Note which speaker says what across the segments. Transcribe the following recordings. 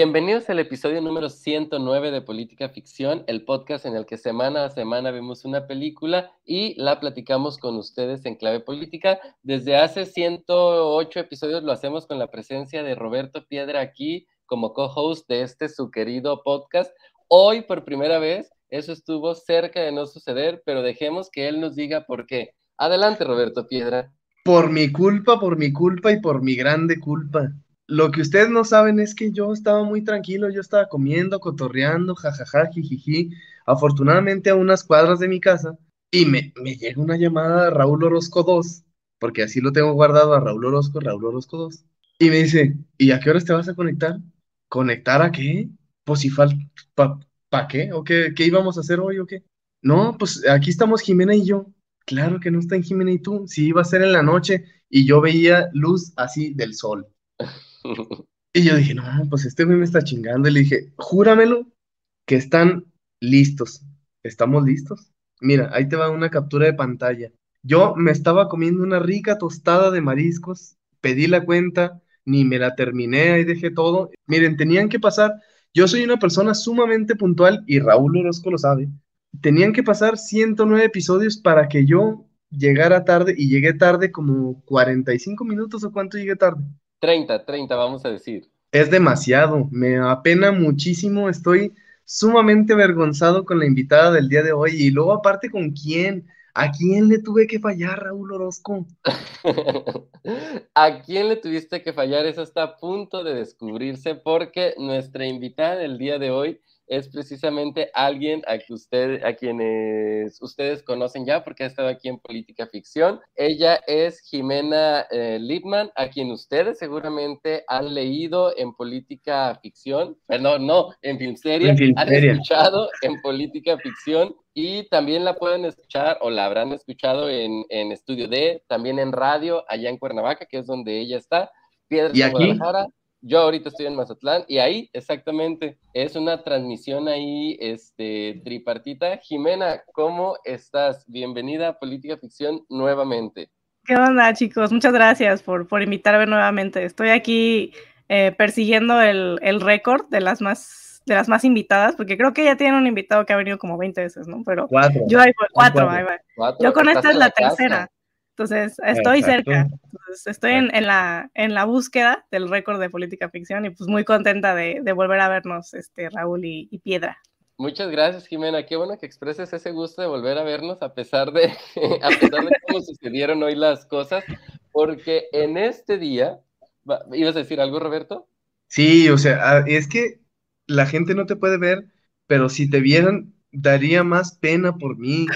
Speaker 1: Bienvenidos al episodio número 109 de Política Ficción, el podcast en el que semana a semana vemos una película y la platicamos con ustedes en clave política. Desde hace 108 episodios lo hacemos con la presencia de Roberto Piedra aquí como co-host de este su querido podcast. Hoy por primera vez, eso estuvo cerca de no suceder, pero dejemos que él nos diga por qué. Adelante, Roberto Piedra.
Speaker 2: Por mi culpa, por mi culpa y por mi grande culpa. Lo que ustedes no saben es que yo estaba muy tranquilo, yo estaba comiendo, cotorreando, jajaja, jijiji, afortunadamente a unas cuadras de mi casa, y me, me llega una llamada de Raúl Orozco 2, porque así lo tengo guardado a Raúl Orozco, Raúl Orozco 2, y me dice, ¿y a qué horas te vas a conectar? ¿Conectar a qué? Pues si falta, ¿pa, qué? ¿O qué, qué íbamos a hacer hoy o qué? No, pues aquí estamos Jimena y yo. Claro que no están Jimena y tú, si iba a ser en la noche, y yo veía luz así del sol. Y yo dije, no, pues este güey me está chingando. Y le dije, júramelo que están listos. ¿Estamos listos? Mira, ahí te va una captura de pantalla. Yo me estaba comiendo una rica tostada de mariscos, pedí la cuenta, ni me la terminé, ahí dejé todo. Miren, tenían que pasar, yo soy una persona sumamente puntual y Raúl Orozco lo sabe. Tenían que pasar 109 episodios para que yo llegara tarde y llegué tarde como 45 minutos o cuánto llegué tarde.
Speaker 1: 30, 30, vamos a decir.
Speaker 2: Es demasiado, me apena muchísimo, estoy sumamente avergonzado con la invitada del día de hoy y luego aparte con quién, ¿a quién le tuve que fallar, Raúl Orozco?
Speaker 1: ¿A quién le tuviste que fallar? Eso está a punto de descubrirse porque nuestra invitada del día de hoy es precisamente alguien a, que usted, a quienes ustedes conocen ya porque ha estado aquí en Política Ficción. Ella es Jimena eh, Lipman, a quien ustedes seguramente han leído en Política Ficción, perdón, no, en Filmsteria, han escuchado en Política Ficción y también la pueden escuchar o la habrán escuchado en, en Estudio D, también en radio allá en Cuernavaca, que es donde ella está.
Speaker 2: Piedras ¿Y aquí?
Speaker 1: Yo ahorita estoy en Mazatlán y ahí exactamente es una transmisión ahí este, tripartita. Jimena, ¿cómo estás? Bienvenida a Política Ficción nuevamente.
Speaker 3: ¿Qué onda, chicos? Muchas gracias por, por invitarme nuevamente. Estoy aquí eh, persiguiendo el, el récord de las más de las más invitadas, porque creo que ya tienen un invitado que ha venido como 20 veces, ¿no? Pero
Speaker 2: cuatro.
Speaker 3: yo hay cuatro, yo con esta es la, tercera. Entonces, estoy cerca. estoy en, la, en la búsqueda del récord de política ficción y pues muy contenta de, volver a vernos, este, Raúl y, Piedra.
Speaker 1: Muchas gracias, Jimena. Qué bueno que expreses ese gusto de volver a vernos a pesar de, a pesar de cómo sucedieron hoy las cosas, porque en este día, ¿ibas a decir algo, Roberto?
Speaker 2: Sí, o sea, es que la gente no te puede ver, pero si te vieran, daría más pena por mí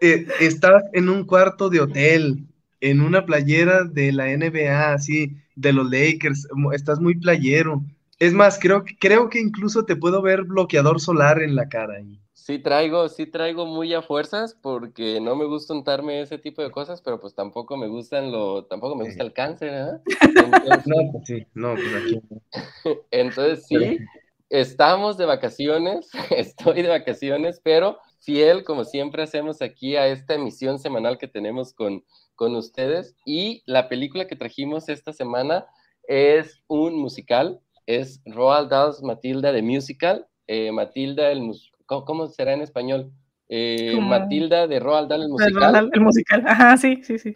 Speaker 2: eh, estás en un cuarto de hotel, en una playera de la NBA, así, de los Lakers, estás muy playero. Es más, creo, creo que incluso te puedo ver bloqueador solar en la cara ahí.
Speaker 1: Sí traigo, sí traigo muy a fuerzas porque no me gusta untarme ese tipo de cosas, pero pues tampoco me gustan lo, tampoco me gusta el cáncer, ¿eh?
Speaker 2: Entonces, no, pues sí, no, pues aquí.
Speaker 1: Entonces sí, estamos de vacaciones, estoy de vacaciones, pero fiel, como siempre hacemos aquí, a esta emisión semanal que tenemos con, con ustedes. Y la película que trajimos esta semana es un musical, es Roald Dahl's Matilda de Musical. Eh, Matilda, el, ¿cómo, será en español? Eh, Matilda de Roald Dahl, el musical.
Speaker 3: El musical, ajá, sí, sí, sí.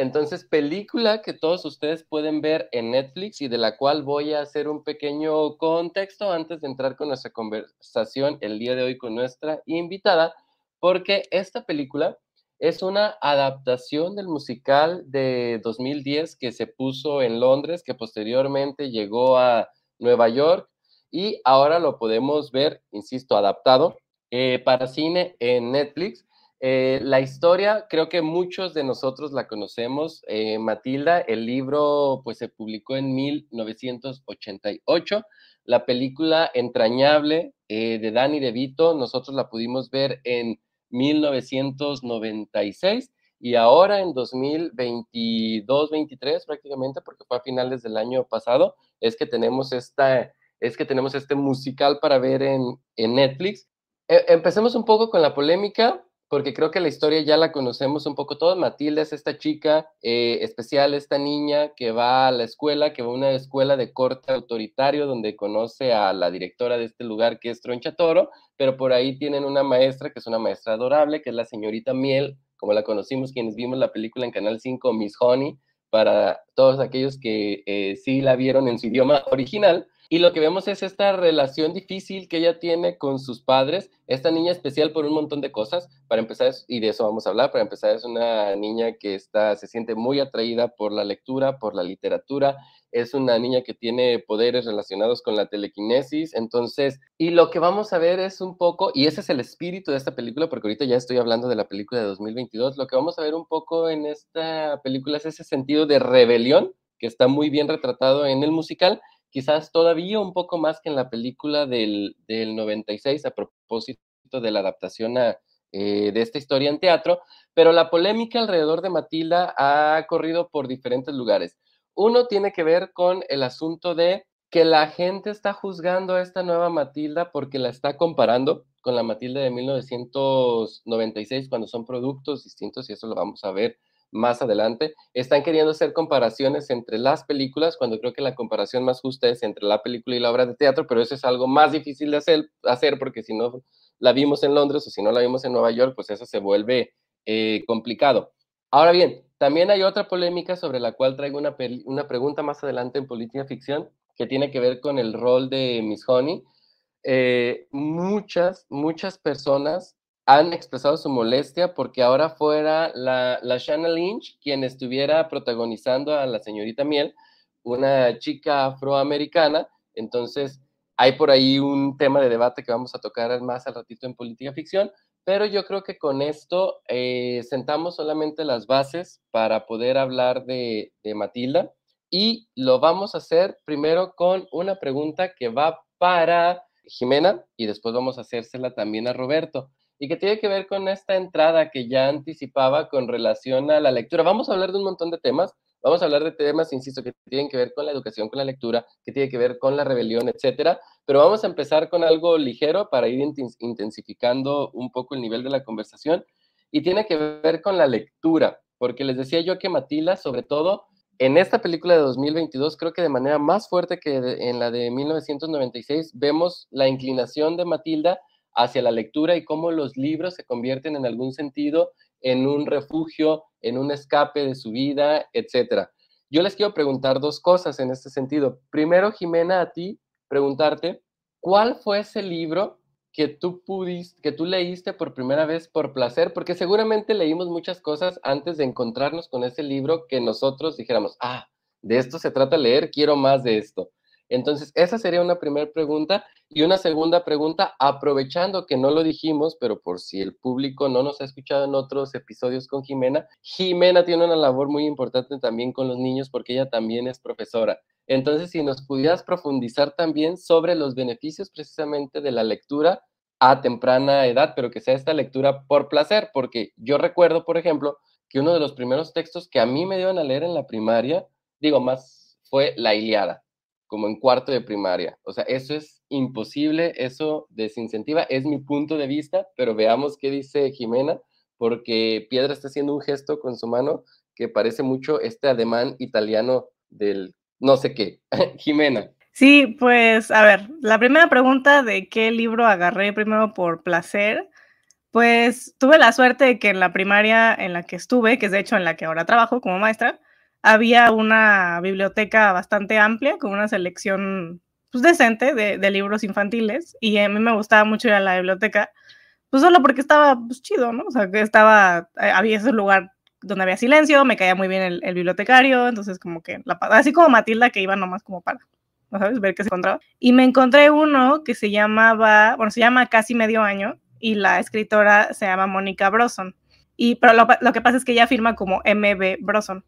Speaker 1: Entonces, película que todos ustedes pueden ver en Netflix y de la cual voy a hacer un pequeño contexto antes de entrar con nuestra conversación el día de hoy con nuestra invitada, porque esta película es una adaptación del musical de 2010 que se puso en Londres, que posteriormente llegó a Nueva York y ahora lo podemos ver, insisto, adaptado eh, para cine en Netflix. Eh, la historia, creo que muchos de nosotros la conocemos. Eh, Matilda, el libro pues se publicó en 1988. La película entrañable eh, de Danny DeVito, nosotros la pudimos ver en 1996. y ahora en 2022-23 prácticamente, porque fue a finales del año pasado, es que tenemos esta, es que tenemos este musical para ver en, Netflix. E, empecemos un poco con la polémica porque creo que la historia ya la conocemos un poco todos. Matilda es esta chica eh, especial, esta niña que va a la escuela, que va a una escuela de corte autoritario donde conoce a la directora de este lugar que es Troncha Toro, pero por ahí tienen una maestra que es una maestra adorable, que es la señorita Miel, como la conocimos quienes vimos la película en Canal 5, Miss Honey, para todos aquellos que eh, sí la vieron en su idioma original. Y lo que vemos es esta relación difícil que ella tiene con sus padres, esta niña especial por un montón de cosas. Para empezar, y de eso vamos a hablar, para empezar es una niña que está, se siente muy atraída por la lectura, por la literatura, es una niña que tiene poderes relacionados con la telequinesis, entonces, y lo que vamos a ver es un poco, y ese es el espíritu de esta película, porque ahorita ya estoy hablando de la película de 2022, lo que vamos a ver un poco en esta película es ese sentido de rebelión que está muy bien retratado en el musical, quizás todavía un poco más que en la película del, del 96 a propósito de la adaptación eh, de esta historia en teatro, pero la polémica alrededor de Matilda ha corrido por diferentes lugares. Uno tiene que ver con el asunto de que la gente está juzgando a esta nueva Matilda porque la está comparando con la Matilda de 1996 cuando son productos distintos y eso lo vamos a ver más adelante, están queriendo hacer comparaciones entre las películas, cuando creo que la comparación más justa es entre la película y la obra de teatro, pero eso es algo más difícil de hacer, hacer porque si no la vimos en Londres o si no la vimos en Nueva York, pues eso se vuelve eh, complicado. Ahora bien, también hay otra polémica sobre la cual traigo una, una pregunta más adelante en Política Ficción, que tiene que ver con el rol de Miss Honey. Eh, muchas, muchas personas han expresado su molestia porque ahora fuera la, la Shanna Lynch quien estuviera protagonizando a la señorita Miel, una chica afroamericana. Entonces, hay por ahí un tema de debate que vamos a tocar más al ratito en política ficción, pero yo creo que con esto eh, sentamos solamente las bases para poder hablar de, de Matilda y lo vamos a hacer primero con una pregunta que va para Jimena y después vamos a hacérsela también a Roberto y que tiene que ver con esta entrada que ya anticipaba con relación a la lectura. Vamos a hablar de un montón de temas, vamos a hablar de temas, insisto, que tienen que ver con la educación, con la lectura, que tiene que ver con la rebelión, etcétera, pero vamos a empezar con algo ligero para ir intensificando un poco el nivel de la conversación y tiene que ver con la lectura, porque les decía yo que Matila, sobre todo, en esta película de 2022, creo que de manera más fuerte que en la de 1996, vemos la inclinación de Matilda hacia la lectura y cómo los libros se convierten en algún sentido en un refugio, en un escape de su vida, etc. Yo les quiero preguntar dos cosas en este sentido. Primero, Jimena, a ti, preguntarte, ¿cuál fue ese libro que tú pudiste, que tú leíste por primera vez por placer? Porque seguramente leímos muchas cosas antes de encontrarnos con ese libro que nosotros dijéramos, ah, de esto se trata leer, quiero más de esto. Entonces, esa sería una primera pregunta. Y una segunda pregunta, aprovechando que no lo dijimos, pero por si el público no nos ha escuchado en otros episodios con Jimena, Jimena tiene una labor muy importante también con los niños porque ella también es profesora. Entonces, si nos pudieras profundizar también sobre los beneficios precisamente de la lectura a temprana edad, pero que sea esta lectura por placer, porque yo recuerdo, por ejemplo, que uno de los primeros textos que a mí me dieron a leer en la primaria, digo más, fue La Iliada como en cuarto de primaria. O sea, eso es imposible, eso desincentiva, es mi punto de vista, pero veamos qué dice Jimena, porque Piedra está haciendo un gesto con su mano que parece mucho este ademán italiano del no sé qué. Jimena.
Speaker 3: Sí, pues a ver, la primera pregunta de qué libro agarré primero por placer, pues tuve la suerte de que en la primaria en la que estuve, que es de hecho en la que ahora trabajo como maestra, había una biblioteca bastante amplia con una selección pues, decente de, libros infantiles y a mí me gustaba mucho ir a la biblioteca, pues solo porque estaba pues, chido, ¿no? O sea, que estaba, eh, había ese lugar donde había silencio, me caía muy bien el, bibliotecario, entonces como que, la, así como Matilda que iba nomás como para, ¿no sabes? Ver qué se encontraba. Y me encontré uno que se llamaba, bueno, se llama Casi Medio Año y la escritora se llama Mónica Broson. Y, pero lo, lo, que pasa es que ella firma como MB Broson.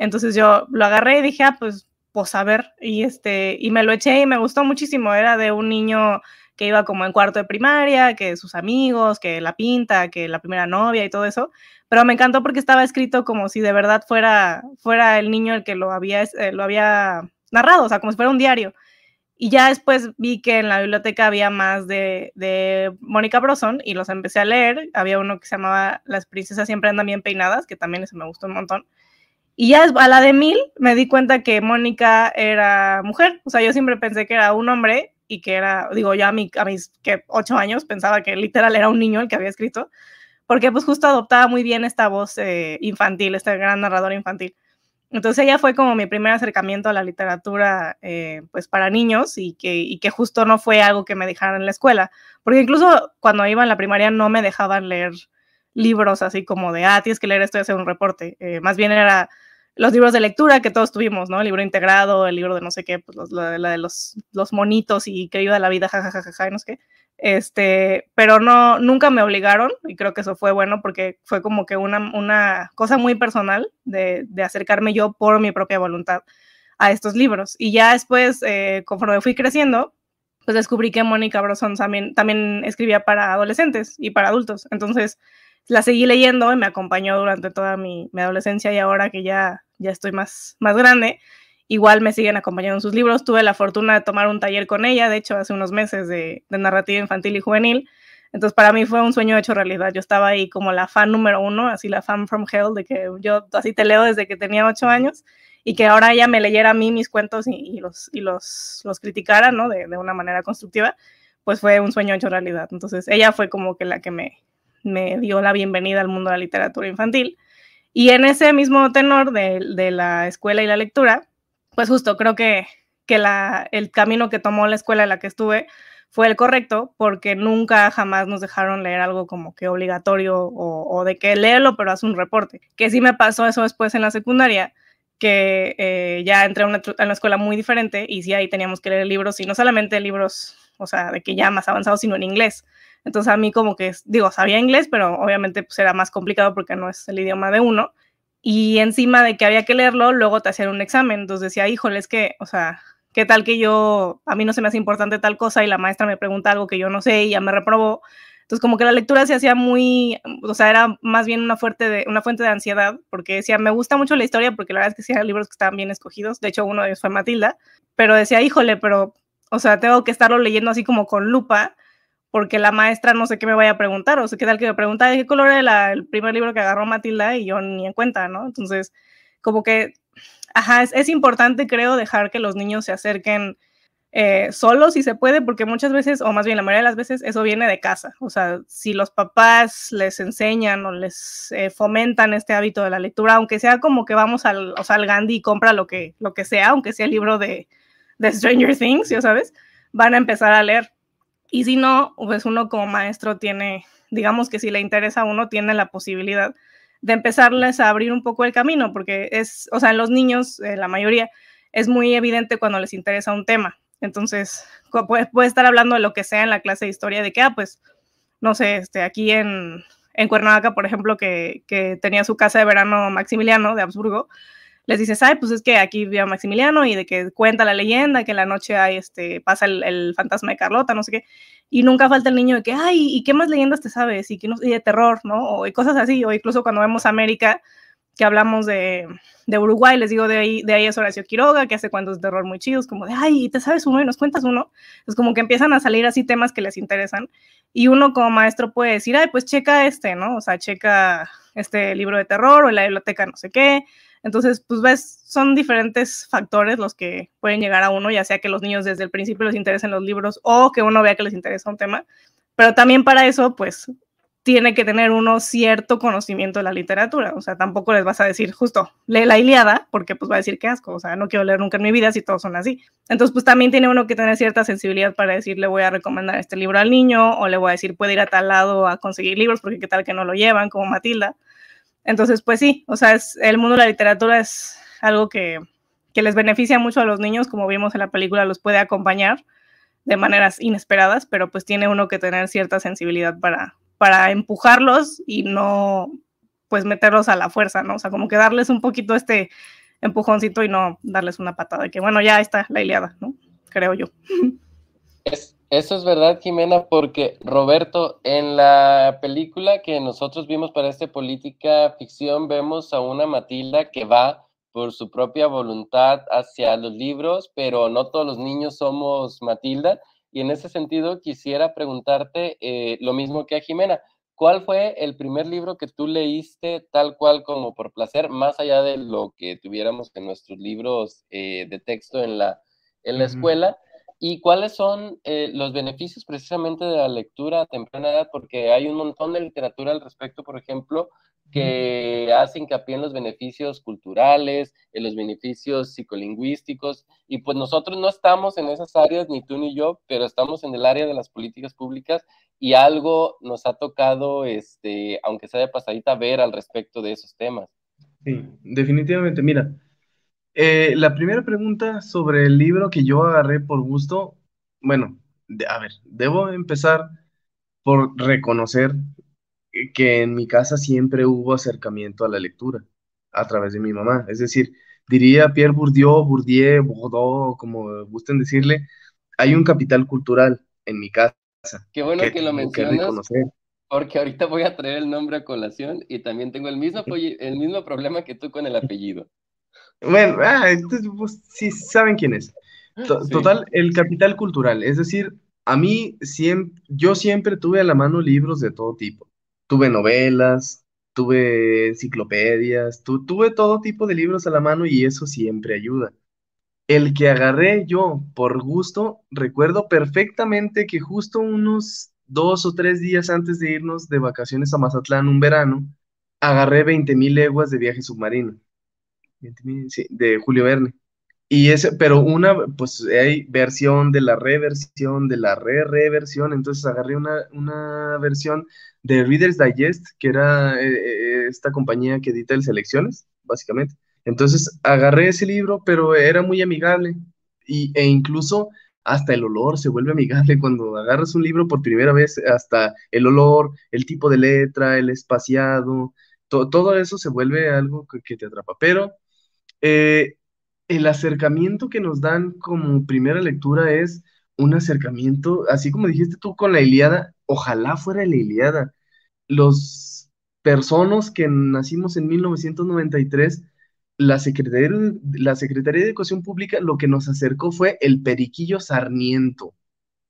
Speaker 3: Entonces yo lo agarré y dije, ah, pues, pues a ver, y, este, y me lo eché y me gustó muchísimo. Era de un niño que iba como en cuarto de primaria, que sus amigos, que la pinta, que la primera novia y todo eso, pero me encantó porque estaba escrito como si de verdad fuera, fuera el niño el que lo había, eh, lo había narrado, o sea, como si fuera un diario. Y ya después vi que en la biblioteca había más de, de Mónica Broson y los empecé a leer. Había uno que se llamaba Las princesas siempre andan bien peinadas, que también ese me gustó un montón. Y ya a la de mil me di cuenta que Mónica era mujer. O sea, yo siempre pensé que era un hombre y que era, digo, ya a, mi, a mis que ocho años pensaba que literal era un niño el que había escrito, porque pues justo adoptaba muy bien esta voz eh, infantil, este gran narrador infantil. Entonces ella fue como mi primer acercamiento a la literatura eh, pues para niños y que, y que justo no fue algo que me dejaran en la escuela, porque incluso cuando iba en la primaria no me dejaban leer libros así como de, ah, tienes que leer esto y hacer un reporte. Eh, más bien era los libros de lectura que todos tuvimos, ¿no? El libro integrado, el libro de no sé qué, pues la, de los, los monitos y que ayuda a la vida, jajajaja, y no sé qué. Este, pero no, nunca me obligaron y creo que eso fue bueno porque fue como que una, una cosa muy personal de, de acercarme yo por mi propia voluntad a estos libros. Y ya después, eh, conforme fui creciendo, pues descubrí que Mónica Broson también, también escribía para adolescentes y para adultos. Entonces, la seguí leyendo y me acompañó durante toda mi, adolescencia y ahora que ya, ya estoy más, más grande, igual me siguen acompañando en sus libros. Tuve la fortuna de tomar un taller con ella, de hecho, hace unos meses de, narrativa infantil y juvenil. Entonces, para mí fue un sueño hecho realidad. Yo estaba ahí como la fan número uno, así la fan from hell, de que yo así te leo desde que tenía ocho años y que ahora ella me leyera a mí mis cuentos y, los, y los, los criticara, ¿no? De, de, una manera constructiva, pues fue un sueño hecho realidad. Entonces, ella fue como que la que me, me dio la bienvenida al mundo de la literatura infantil. Y en ese mismo tenor de, la escuela y la lectura, pues justo creo que, el camino que tomó la escuela en la que estuve fue el correcto, porque nunca jamás nos dejaron leer algo como que obligatorio o, de que léelo, pero haz un reporte. Que sí me pasó eso después en la secundaria, que eh, ya entré a una, a una, escuela muy diferente y sí ahí teníamos que leer libros, y no solamente libros, o sea, de que ya más avanzados, sino en inglés. Entonces a mí como que, digo, sabía inglés, pero obviamente pues era más complicado porque no es el idioma de uno. Y encima de que había que leerlo, luego te hacían un examen. Entonces decía, híjole, es que, o sea, ¿qué tal que yo, a mí no se me hace importante tal cosa y la maestra me pregunta algo que yo no sé y ya me reprobó? Entonces como que la lectura se hacía muy, o sea, era más bien una, fuerte de, una fuente de ansiedad, porque decía, me gusta mucho la historia, porque la verdad es que sí eran libros que estaban bien escogidos. De hecho, uno de ellos fue Matilda, pero decía, híjole, pero, o sea, tengo que estarlo leyendo así como con lupa porque la maestra no sé qué me vaya a preguntar, o sea, qué tal que me pregunta de qué color era el primer libro que agarró Matilda y yo ni en cuenta, ¿no? Entonces, como que, ajá, es, importante, creo, dejar que los niños se acerquen eh, solos si se puede, porque muchas veces, o más bien la mayoría de las veces, eso viene de casa. O sea, si los papás les enseñan o les eh, fomentan este hábito de la lectura, aunque sea como que vamos al, o sea, al Gandhi y compra lo que, lo que sea, aunque sea el libro de, de Stranger Things, ya sabes, van a empezar a leer y si no, pues uno como maestro tiene, digamos que si le interesa a uno, tiene la posibilidad de empezarles a abrir un poco el camino, porque es, o sea, en los niños, la mayoría, es muy evidente cuando les interesa un tema. Entonces, puede, puede, estar hablando de lo que sea en la clase de historia, de que, ah, pues, no sé, este, aquí en, en Cuernavaca, por ejemplo, que, que tenía su casa de verano Maximiliano de Habsburgo, les dices, ay, pues es que aquí vive Maximiliano y de que cuenta la leyenda, que en la noche hay, este, pasa el, fantasma de Carlota, no sé qué, y nunca falta el niño de que, ay, ¿y qué más leyendas te sabes? Y, que no, y de terror, ¿no? O y cosas así, o incluso cuando vemos América, que hablamos de, de, Uruguay, les digo, de ahí, de ahí es Horacio Quiroga, que hace cuentos de terror muy chidos, como de, ay, ¿te sabes uno y nos cuentas uno? Es como que empiezan a salir así temas que les interesan, y uno como maestro puede decir, ay, pues checa este, ¿no? O sea, checa este libro de terror o la biblioteca no sé qué, entonces, pues ves, son diferentes factores los que pueden llegar a uno, ya sea que los niños desde el principio les interesen los libros o que uno vea que les interesa un tema, pero también para eso, pues tiene que tener uno cierto conocimiento de la literatura, o sea, tampoco les vas a decir justo, lee la Iliada, porque pues va a decir qué asco, o sea, no quiero leer nunca en mi vida si todos son así. Entonces, pues también tiene uno que tener cierta sensibilidad para decir, le voy a recomendar este libro al niño, o le voy a decir, puede ir a tal lado a conseguir libros, porque qué tal que no lo llevan, como Matilda. Entonces, pues sí, o sea, es, el mundo de la literatura es algo que, que, les beneficia mucho a los niños, como vimos en la película, los puede acompañar de maneras inesperadas, pero pues tiene uno que tener cierta sensibilidad para, para empujarlos y no pues meterlos a la fuerza, ¿no? O sea, como que darles un poquito este empujoncito y no darles una patada que, bueno, ya está la Iliada, ¿no? Creo yo.
Speaker 1: Eso es verdad, Jimena, porque Roberto, en la película que nosotros vimos para este política ficción, vemos a una Matilda que va por su propia voluntad hacia los libros, pero no todos los niños somos Matilda. Y en ese sentido quisiera preguntarte eh, lo mismo que a Jimena. ¿Cuál fue el primer libro que tú leíste tal cual como por placer, más allá de lo que tuviéramos en nuestros libros eh, de texto en la, en la escuela? ¿Y cuáles son eh, los beneficios precisamente de la lectura a temprana edad? Porque hay un montón de literatura al respecto, por ejemplo, que hace hincapié en los beneficios culturales, en los beneficios psicolingüísticos, y pues nosotros no estamos en esas áreas, ni tú ni yo, pero estamos en el área de las políticas públicas y algo nos ha tocado, este, aunque sea de pasadita, ver al respecto de esos temas.
Speaker 2: Sí, definitivamente. Mira, eh, la primera pregunta sobre el libro que yo agarré por gusto, bueno, a ver, debo empezar por reconocer que en mi casa siempre hubo acercamiento a la lectura a través de mi mamá. Es decir, diría Pierre Bourdieu, Bourdieu, Bourdieu, como gusten decirle, hay un capital cultural en mi casa.
Speaker 1: Qué bueno que, lo mencionas. porque ahorita voy a traer el nombre a colación y también tengo el mismo, el mismo problema que tú con el apellido.
Speaker 2: Bueno, ah, pues, sí saben quién es. Total, el capital cultural. Es decir, a mí siempre, yo siempre tuve a la mano libros de todo tipo tuve novelas, tuve enciclopedias, tuve todo tipo de libros a la mano y eso siempre ayuda. El que agarré yo por gusto, recuerdo perfectamente que justo unos dos o tres días antes de irnos de vacaciones a Mazatlán un verano, agarré 20.000 leguas de viaje submarino, de Julio Verne. Y ese, pero una, pues hay versión de la reversión, de la re-reversión, entonces agarré una, una versión de Reader's Digest, que era eh, eh, esta compañía que edita el Selecciones, básicamente. Entonces agarré ese libro, pero era muy amigable y, e incluso hasta el olor se vuelve amigable cuando agarras un libro por primera vez, hasta el olor, el tipo de letra, el espaciado, todo eso se vuelve algo que, te atrapa. Pero eh, el acercamiento que nos dan como primera lectura es un acercamiento, así como dijiste tú con la Iliada, ojalá fuera la Iliada. Los personas que nacimos en 1993, la Secretaría, la Secretaría de Educación Pública lo que nos acercó fue el Periquillo Sarmiento.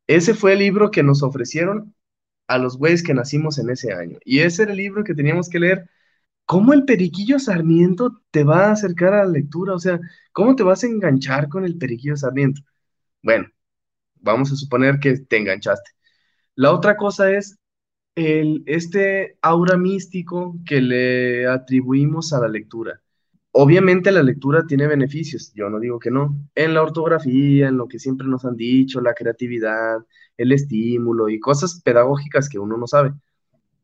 Speaker 2: Ese fue el libro que nos ofrecieron a los güeyes que nacimos en ese año. Y ese era el libro que teníamos que leer. ¿Cómo el Periquillo Sarmiento te va a acercar a la lectura? O sea, ¿cómo te vas a enganchar con el Periquillo Sarmiento? Bueno, vamos a suponer que te enganchaste. La otra cosa es el, este aura místico que le atribuimos a la lectura. Obviamente la lectura tiene beneficios, yo no digo que no, en la ortografía, en lo que siempre nos han dicho, la creatividad, el estímulo y cosas pedagógicas que uno no sabe.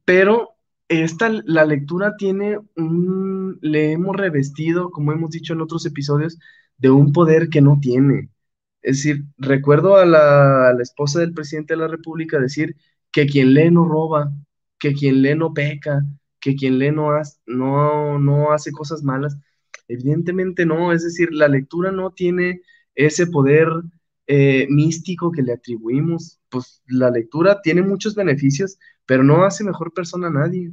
Speaker 2: Pero esta, la lectura tiene un, le hemos revestido, como hemos dicho en otros episodios, de un poder que no tiene. Es decir, recuerdo a la, esposa del presidente de la República decir que quien lee no roba, que quien lee no peca, que quien lee no, no, no hace cosas malas. Evidentemente no, es decir, la lectura no tiene ese poder eh, místico que le atribuimos. Pues la lectura tiene muchos beneficios, pero no hace mejor persona a nadie.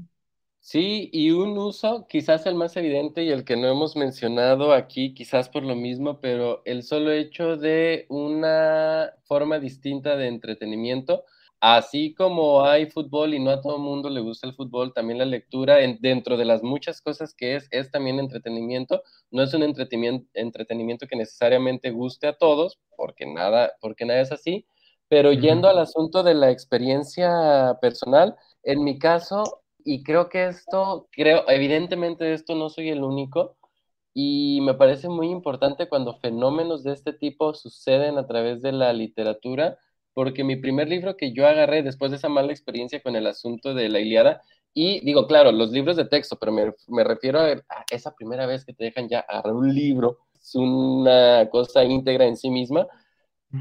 Speaker 1: Sí, y un uso quizás el más evidente y el que no hemos mencionado aquí, quizás por lo mismo, pero el solo hecho de una forma distinta de entretenimiento, así como hay fútbol y no a todo mundo le gusta el fútbol, también la lectura, dentro de las muchas cosas que es, es también entretenimiento, no es un entretenimiento, entretenimiento que necesariamente guste a todos, porque nada, porque nada es así, pero yendo al asunto de la experiencia personal, en mi caso, y creo que esto, creo, evidentemente esto no soy el único, y me parece muy importante cuando fenómenos de este tipo suceden a través de la literatura, porque mi primer libro que yo agarré después de esa mala experiencia con el asunto de la Iliada, y digo, claro, los libros de texto, pero me, me refiero a, a, esa primera vez que te dejan ya agarrar un libro, es una cosa íntegra en sí misma,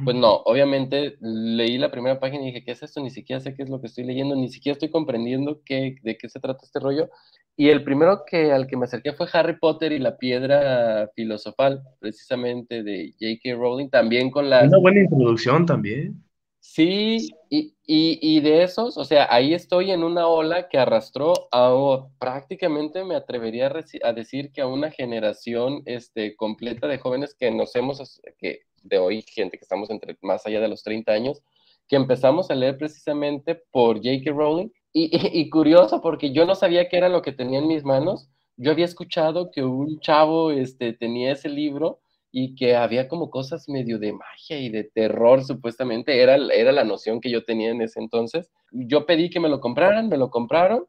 Speaker 1: pues no, obviamente leí la primera página y dije, ¿qué es esto? Ni siquiera sé qué es lo que estoy leyendo, ni siquiera estoy comprendiendo qué, de qué se trata este rollo. Y el primero que, al que me acerqué fue Harry Potter y la piedra filosofal, precisamente de J.K. Rowling, también con la...
Speaker 2: Una buena introducción también.
Speaker 1: Sí, y, y, de esos, o sea, ahí estoy en una ola que arrastró a prácticamente me atrevería a, decir que a una generación este, completa de jóvenes que nos hemos, que de hoy, gente que estamos entre más allá de los 30 años, que empezamos a leer precisamente por J.K. Rowling. Y, curioso, porque yo no sabía qué era lo que tenía en mis manos. Yo había escuchado que un chavo este, tenía ese libro y que había como cosas medio de magia y de terror, supuestamente, era, era la noción que yo tenía en ese entonces. Yo pedí que me lo compraran, me lo compraron,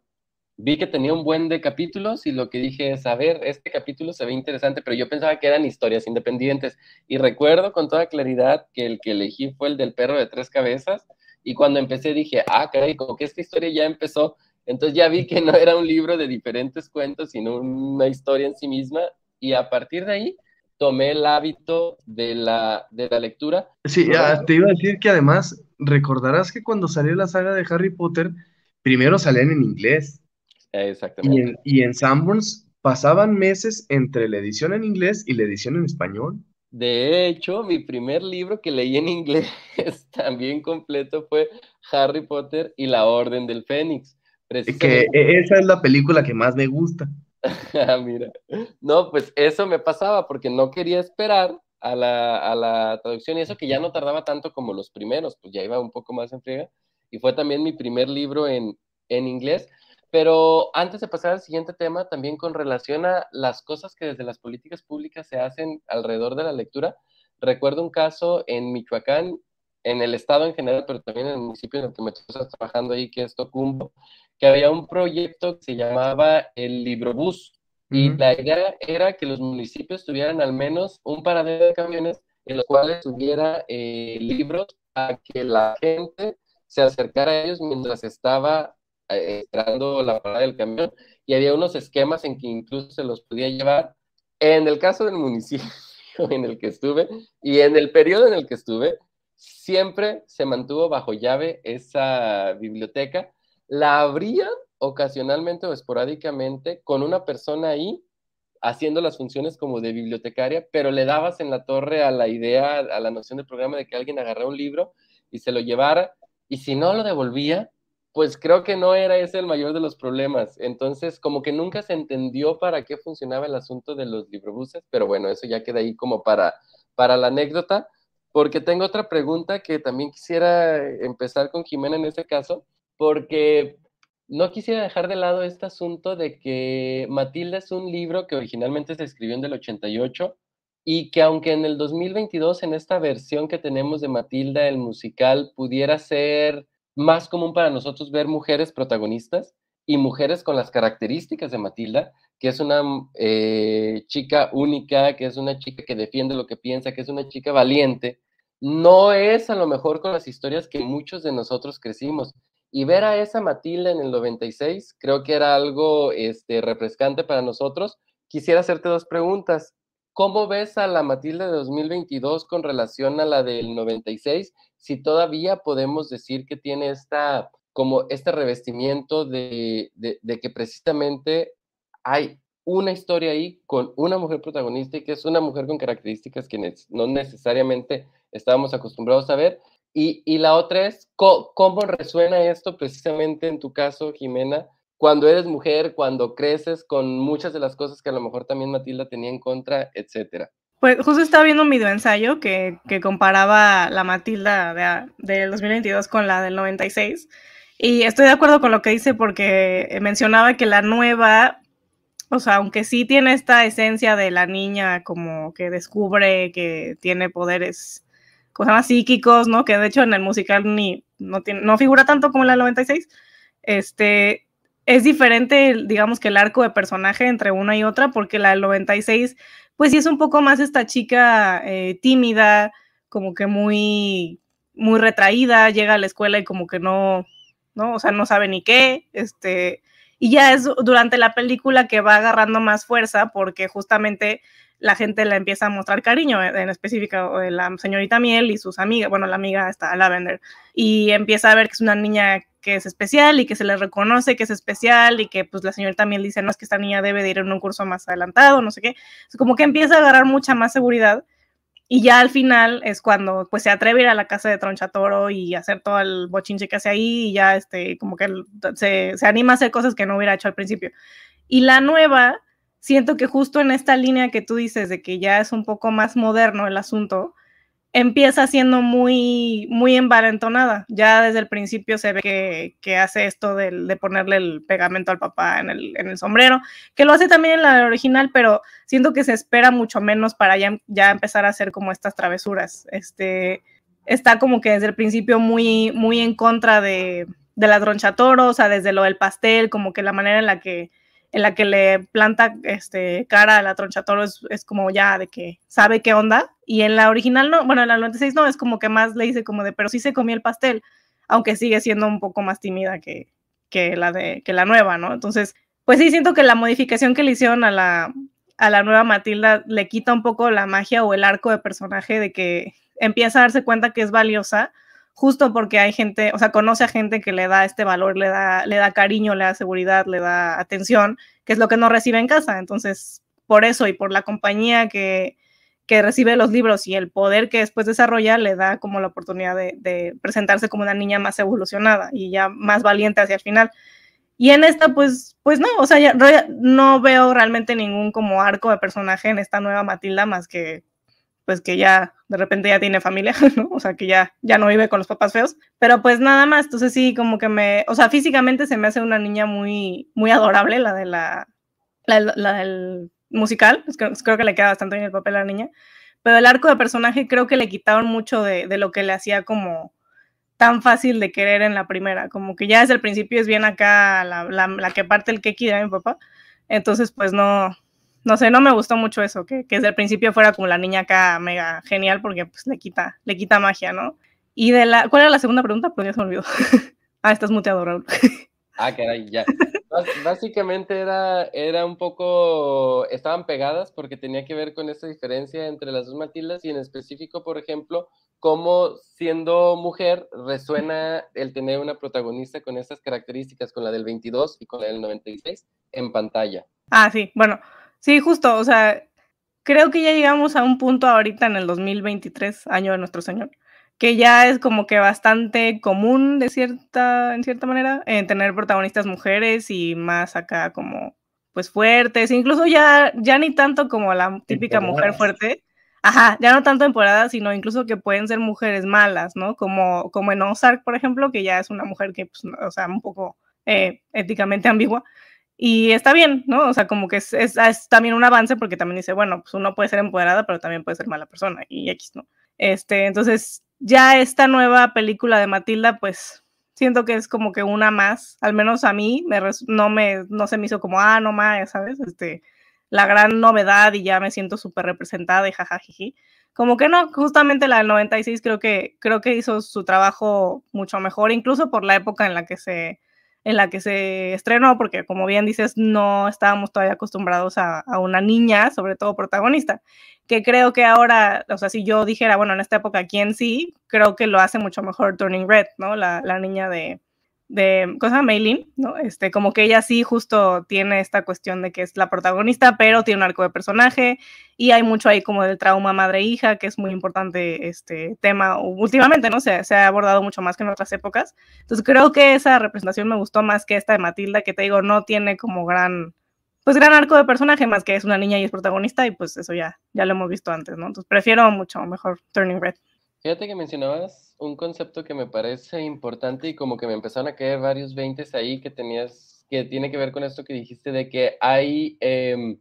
Speaker 1: vi que tenía un buen de capítulos y lo que dije es, a ver, este capítulo se ve interesante, pero yo pensaba que eran historias independientes. Y recuerdo con toda claridad que el que elegí fue el del perro de tres cabezas. Y cuando empecé dije, ah, caray, como que esta historia ya empezó. Entonces ya vi que no era un libro de diferentes cuentos, sino una historia en sí misma. Y a partir de ahí tomé el hábito de la, de la lectura.
Speaker 2: Sí, te iba a decir que además recordarás que cuando salió la saga de Harry Potter, primero salían en inglés.
Speaker 1: Exactamente.
Speaker 2: Y en, Sanborns pasaban meses entre la edición en inglés y la edición en español.
Speaker 1: De hecho, mi primer libro que leí en inglés también completo fue Harry Potter y la Orden del Fénix.
Speaker 2: Que esa es la película que más me gusta.
Speaker 1: Ah, mira. No, pues eso me pasaba porque no quería esperar a la, traducción y eso que ya no tardaba tanto como los primeros, pues ya iba un poco más en friega. Y fue también mi primer libro en, en inglés. Pero antes de pasar al siguiente tema, también con relación a las cosas que desde las políticas públicas se hacen alrededor de la lectura, recuerdo un caso en Michoacán, en el estado en general, pero también en el municipio en el que me estoy trabajando ahí, que es Tocumbo, que había un proyecto que se llamaba el Librobús. Y la idea era que los municipios tuvieran al menos un paradero de camiones en los cuales tuviera eh, libros a que la gente se acercara a ellos mientras estaba esperando la parada del camión. Y había unos esquemas en que incluso se los podía llevar. En el caso del municipio en el que estuve y en el periodo en el que estuve, siempre se mantuvo bajo llave esa biblioteca la abrían ocasionalmente o esporádicamente con una persona ahí haciendo las funciones como de bibliotecaria, pero le dabas en la torre a la idea, a la noción del programa de que alguien agarrara un libro y se lo llevara, y si no lo devolvía, pues creo que no era ese el mayor de los problemas. Entonces, como que nunca se entendió para qué funcionaba el asunto de los librobuses, pero bueno, eso ya queda ahí como para, para la anécdota, porque tengo otra pregunta que también quisiera empezar con Jimena en este caso porque no quisiera dejar de lado este asunto de que Matilda es un libro que originalmente se escribió en el 88 y que aunque en el 2022, en esta versión que tenemos de Matilda, el musical, pudiera ser más común para nosotros ver mujeres protagonistas y mujeres con las características de Matilda, que es una eh, chica única, que es una chica que defiende lo que piensa, que es una chica valiente, no es a lo mejor con las historias que muchos de nosotros crecimos. Y ver a esa Matilda en el 96 creo que era algo este, refrescante para nosotros. Quisiera hacerte dos preguntas. ¿Cómo ves a la Matilda de 2022 con relación a la del 96? Si todavía podemos decir que tiene esta, como este revestimiento de, de que precisamente hay una historia ahí con una mujer protagonista y que es una mujer con características que no necesariamente estábamos acostumbrados a ver, y, la otra es, ¿cómo, resuena esto precisamente en tu caso, Jimena, cuando eres mujer, cuando creces con muchas de las cosas que a lo mejor también Matilda tenía en contra, etcétera?
Speaker 3: Pues justo estaba viendo un video ensayo que, que comparaba la Matilda de, del 2022 con la del 96. Y estoy de acuerdo con lo que dice porque mencionaba que la nueva, o sea, aunque sí tiene esta esencia de la niña como que descubre que tiene poderes cosas más psíquicos, ¿no? Que de hecho en el musical ni, no, tiene, no figura tanto como en la 96. Este, es diferente, digamos que el arco de personaje entre una y otra, porque la del 96, pues sí es un poco más esta chica eh, tímida, como que muy, muy retraída, llega a la escuela y como que no, ¿no? O sea, no sabe ni qué, este, y ya es durante la película que va agarrando más fuerza, porque justamente la gente le empieza a mostrar cariño, en específico la señorita Miel y sus amigas, bueno, la amiga está Lavender, y empieza a ver que es una niña que es especial y que se le reconoce que es especial y que pues la señorita Miel dice, no, es que esta niña debe de ir en un curso más adelantado, no sé qué. Es como que empieza a agarrar mucha más seguridad y ya al final es cuando pues se atreve a ir a la casa de Tronchatoro y hacer todo el bochinche que hace ahí y ya este como que se, se anima a hacer cosas que no hubiera hecho al principio. Y la nueva, siento que justo en esta línea que tú dices de que ya es un poco más moderno el asunto, empieza siendo muy, muy envalentonada. Ya desde el principio se ve que, hace esto de, ponerle el pegamento al papá en el, en el, sombrero, que lo hace también en la original, pero siento que se espera mucho menos para ya, ya empezar a hacer como estas travesuras. Este, está como que desde el principio muy, muy en contra de, de la tronchatoro, o sea, desde lo del pastel, como que la manera en la que en la que le planta este, cara a la tronchatoro es, es como ya de que sabe qué onda. Y en la original no, bueno, en la 96 no, es como que más le dice como de, pero sí se comió el pastel, aunque sigue siendo un poco más tímida que, que, la, de, que la nueva, ¿no? Entonces, pues sí, siento que la modificación que le hicieron a la, a la nueva Matilda le quita un poco la magia o el arco de personaje de que empieza a darse cuenta que es valiosa justo porque hay gente, o sea, conoce a gente que le da este valor, le da, le da cariño, le da seguridad, le da atención, que es lo que no recibe en casa. Entonces, por eso y por la compañía que, que recibe los libros y el poder que después desarrolla, le da como la oportunidad de, presentarse como una niña más evolucionada y ya más valiente hacia el final. Y en esta, pues, pues no, o sea, no veo realmente ningún como arco de personaje en esta nueva Matilda más que pues que ya de repente ya tiene familia, ¿no? O sea, que ya, ya no vive con los papás feos, pero pues nada más, entonces sí, como que me, o sea, físicamente se me hace una niña muy, muy adorable, la de la, la, del musical, creo, que le queda bastante bien el papel a la niña, pero el arco de personaje creo que le quitaron mucho de, de lo que le hacía como tan fácil de querer en la primera, como que ya desde el principio es bien acá la, la, la que parte el keki de mi papá, entonces pues no, no sé, no me gustó mucho eso, que, que, desde el principio fuera como la niña acá mega genial porque pues le quita, le quita magia, ¿no? Y de la, ¿cuál era la segunda pregunta? Pues ya se me olvidó. ah, estás muteado, Raúl.
Speaker 1: ah, caray, ya. básicamente era, era un poco, estaban pegadas porque tenía que ver con esa diferencia entre las dos Matildas y en específico, por ejemplo, cómo siendo mujer resuena el tener una protagonista con estas características, con la del 22 y con la del 96 en pantalla.
Speaker 3: Ah, sí, bueno, Sí, justo, o sea, creo que ya llegamos a un punto ahorita en el 2023, año de nuestro Señor, que ya es como que bastante común de cierta, en cierta manera, en tener protagonistas mujeres y más acá como pues fuertes, incluso ya, ya ni tanto como la típica mujer fuerte, ajá, ya no tanto temporada, sino incluso que pueden ser mujeres malas, ¿no? Como, como en Ozark, por ejemplo, que ya es una mujer que, pues, o sea, un poco eh, éticamente ambigua, y está bien, ¿no? O sea, como que es, también un avance porque también dice, bueno, pues uno puede ser empoderada, pero también puede ser mala persona y X, ¿no? Este, entonces, ya esta nueva película de Matilda, pues siento que es como que una más, al menos a mí, me no, me, no se me hizo como, ah, no más, ¿sabes? Este, la gran novedad y ya me siento súper representada y jajajiji. Como que no, justamente la del 96 creo que, creo que hizo su trabajo mucho mejor, incluso por la época en la que se en la que se estrenó, porque como bien dices, no estábamos todavía acostumbrados a, una niña, sobre todo protagonista, que creo que ahora, o sea, si yo dijera, bueno, en esta época, ¿quién sí? Creo que lo hace mucho mejor Turning Red, ¿no? La, la niña de, de cosa Maylin, ¿no? Este, como que ella sí justo tiene esta cuestión de que es la protagonista, pero tiene un arco de personaje y hay mucho ahí como del trauma madre-hija, que es muy importante este tema últimamente, ¿no? Se, se ha abordado mucho más que en otras épocas. Entonces creo que esa representación me gustó más que esta de Matilda, que te digo, no tiene como gran, pues gran arco de personaje, más que es una niña y es protagonista y pues eso ya, ya lo hemos visto antes, ¿no? Entonces prefiero mucho mejor Turning Red.
Speaker 1: Fíjate que mencionabas un concepto que me parece importante y como que me empezaron a caer varios veintes ahí que tenías, que tiene que ver con esto que dijiste de que hay, em,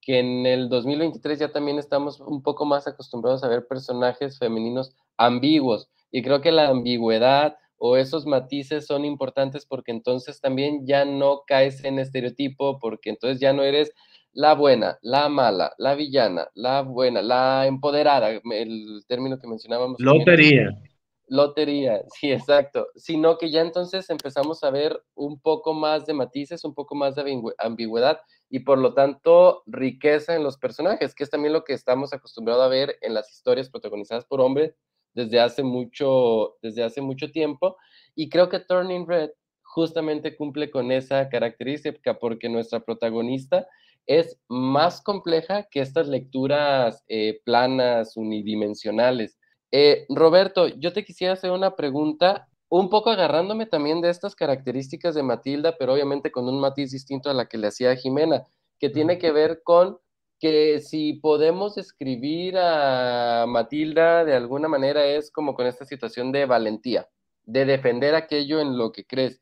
Speaker 1: que en el 2023 ya también estamos un poco más acostumbrados a ver personajes femeninos ambiguos. Y creo que la ambigüedad o esos matices son importantes porque entonces también ya no caes en estereotipo, porque entonces ya no eres la buena, la mala, la villana, la buena, la empoderada, el término que mencionábamos.
Speaker 2: Lotería.
Speaker 1: Lotería, sí, exacto. Sino que ya entonces empezamos a ver un poco más de matices, un poco más de ambigüedad y por lo tanto riqueza en los personajes, que es también lo que estamos acostumbrados a ver en las historias protagonizadas por hombres desde hace mucho, desde hace mucho tiempo. Y creo que Turning Red justamente cumple con esa característica porque nuestra protagonista es más compleja que estas lecturas eh, planas, unidimensionales. Eh, Roberto, yo te quisiera hacer una pregunta, un poco agarrándome también de estas características de Matilda, pero obviamente con un matiz distinto a la que le hacía a Jimena, que tiene que ver con que si podemos describir a Matilda de alguna manera es como con esta situación de valentía, de defender aquello en lo que crees.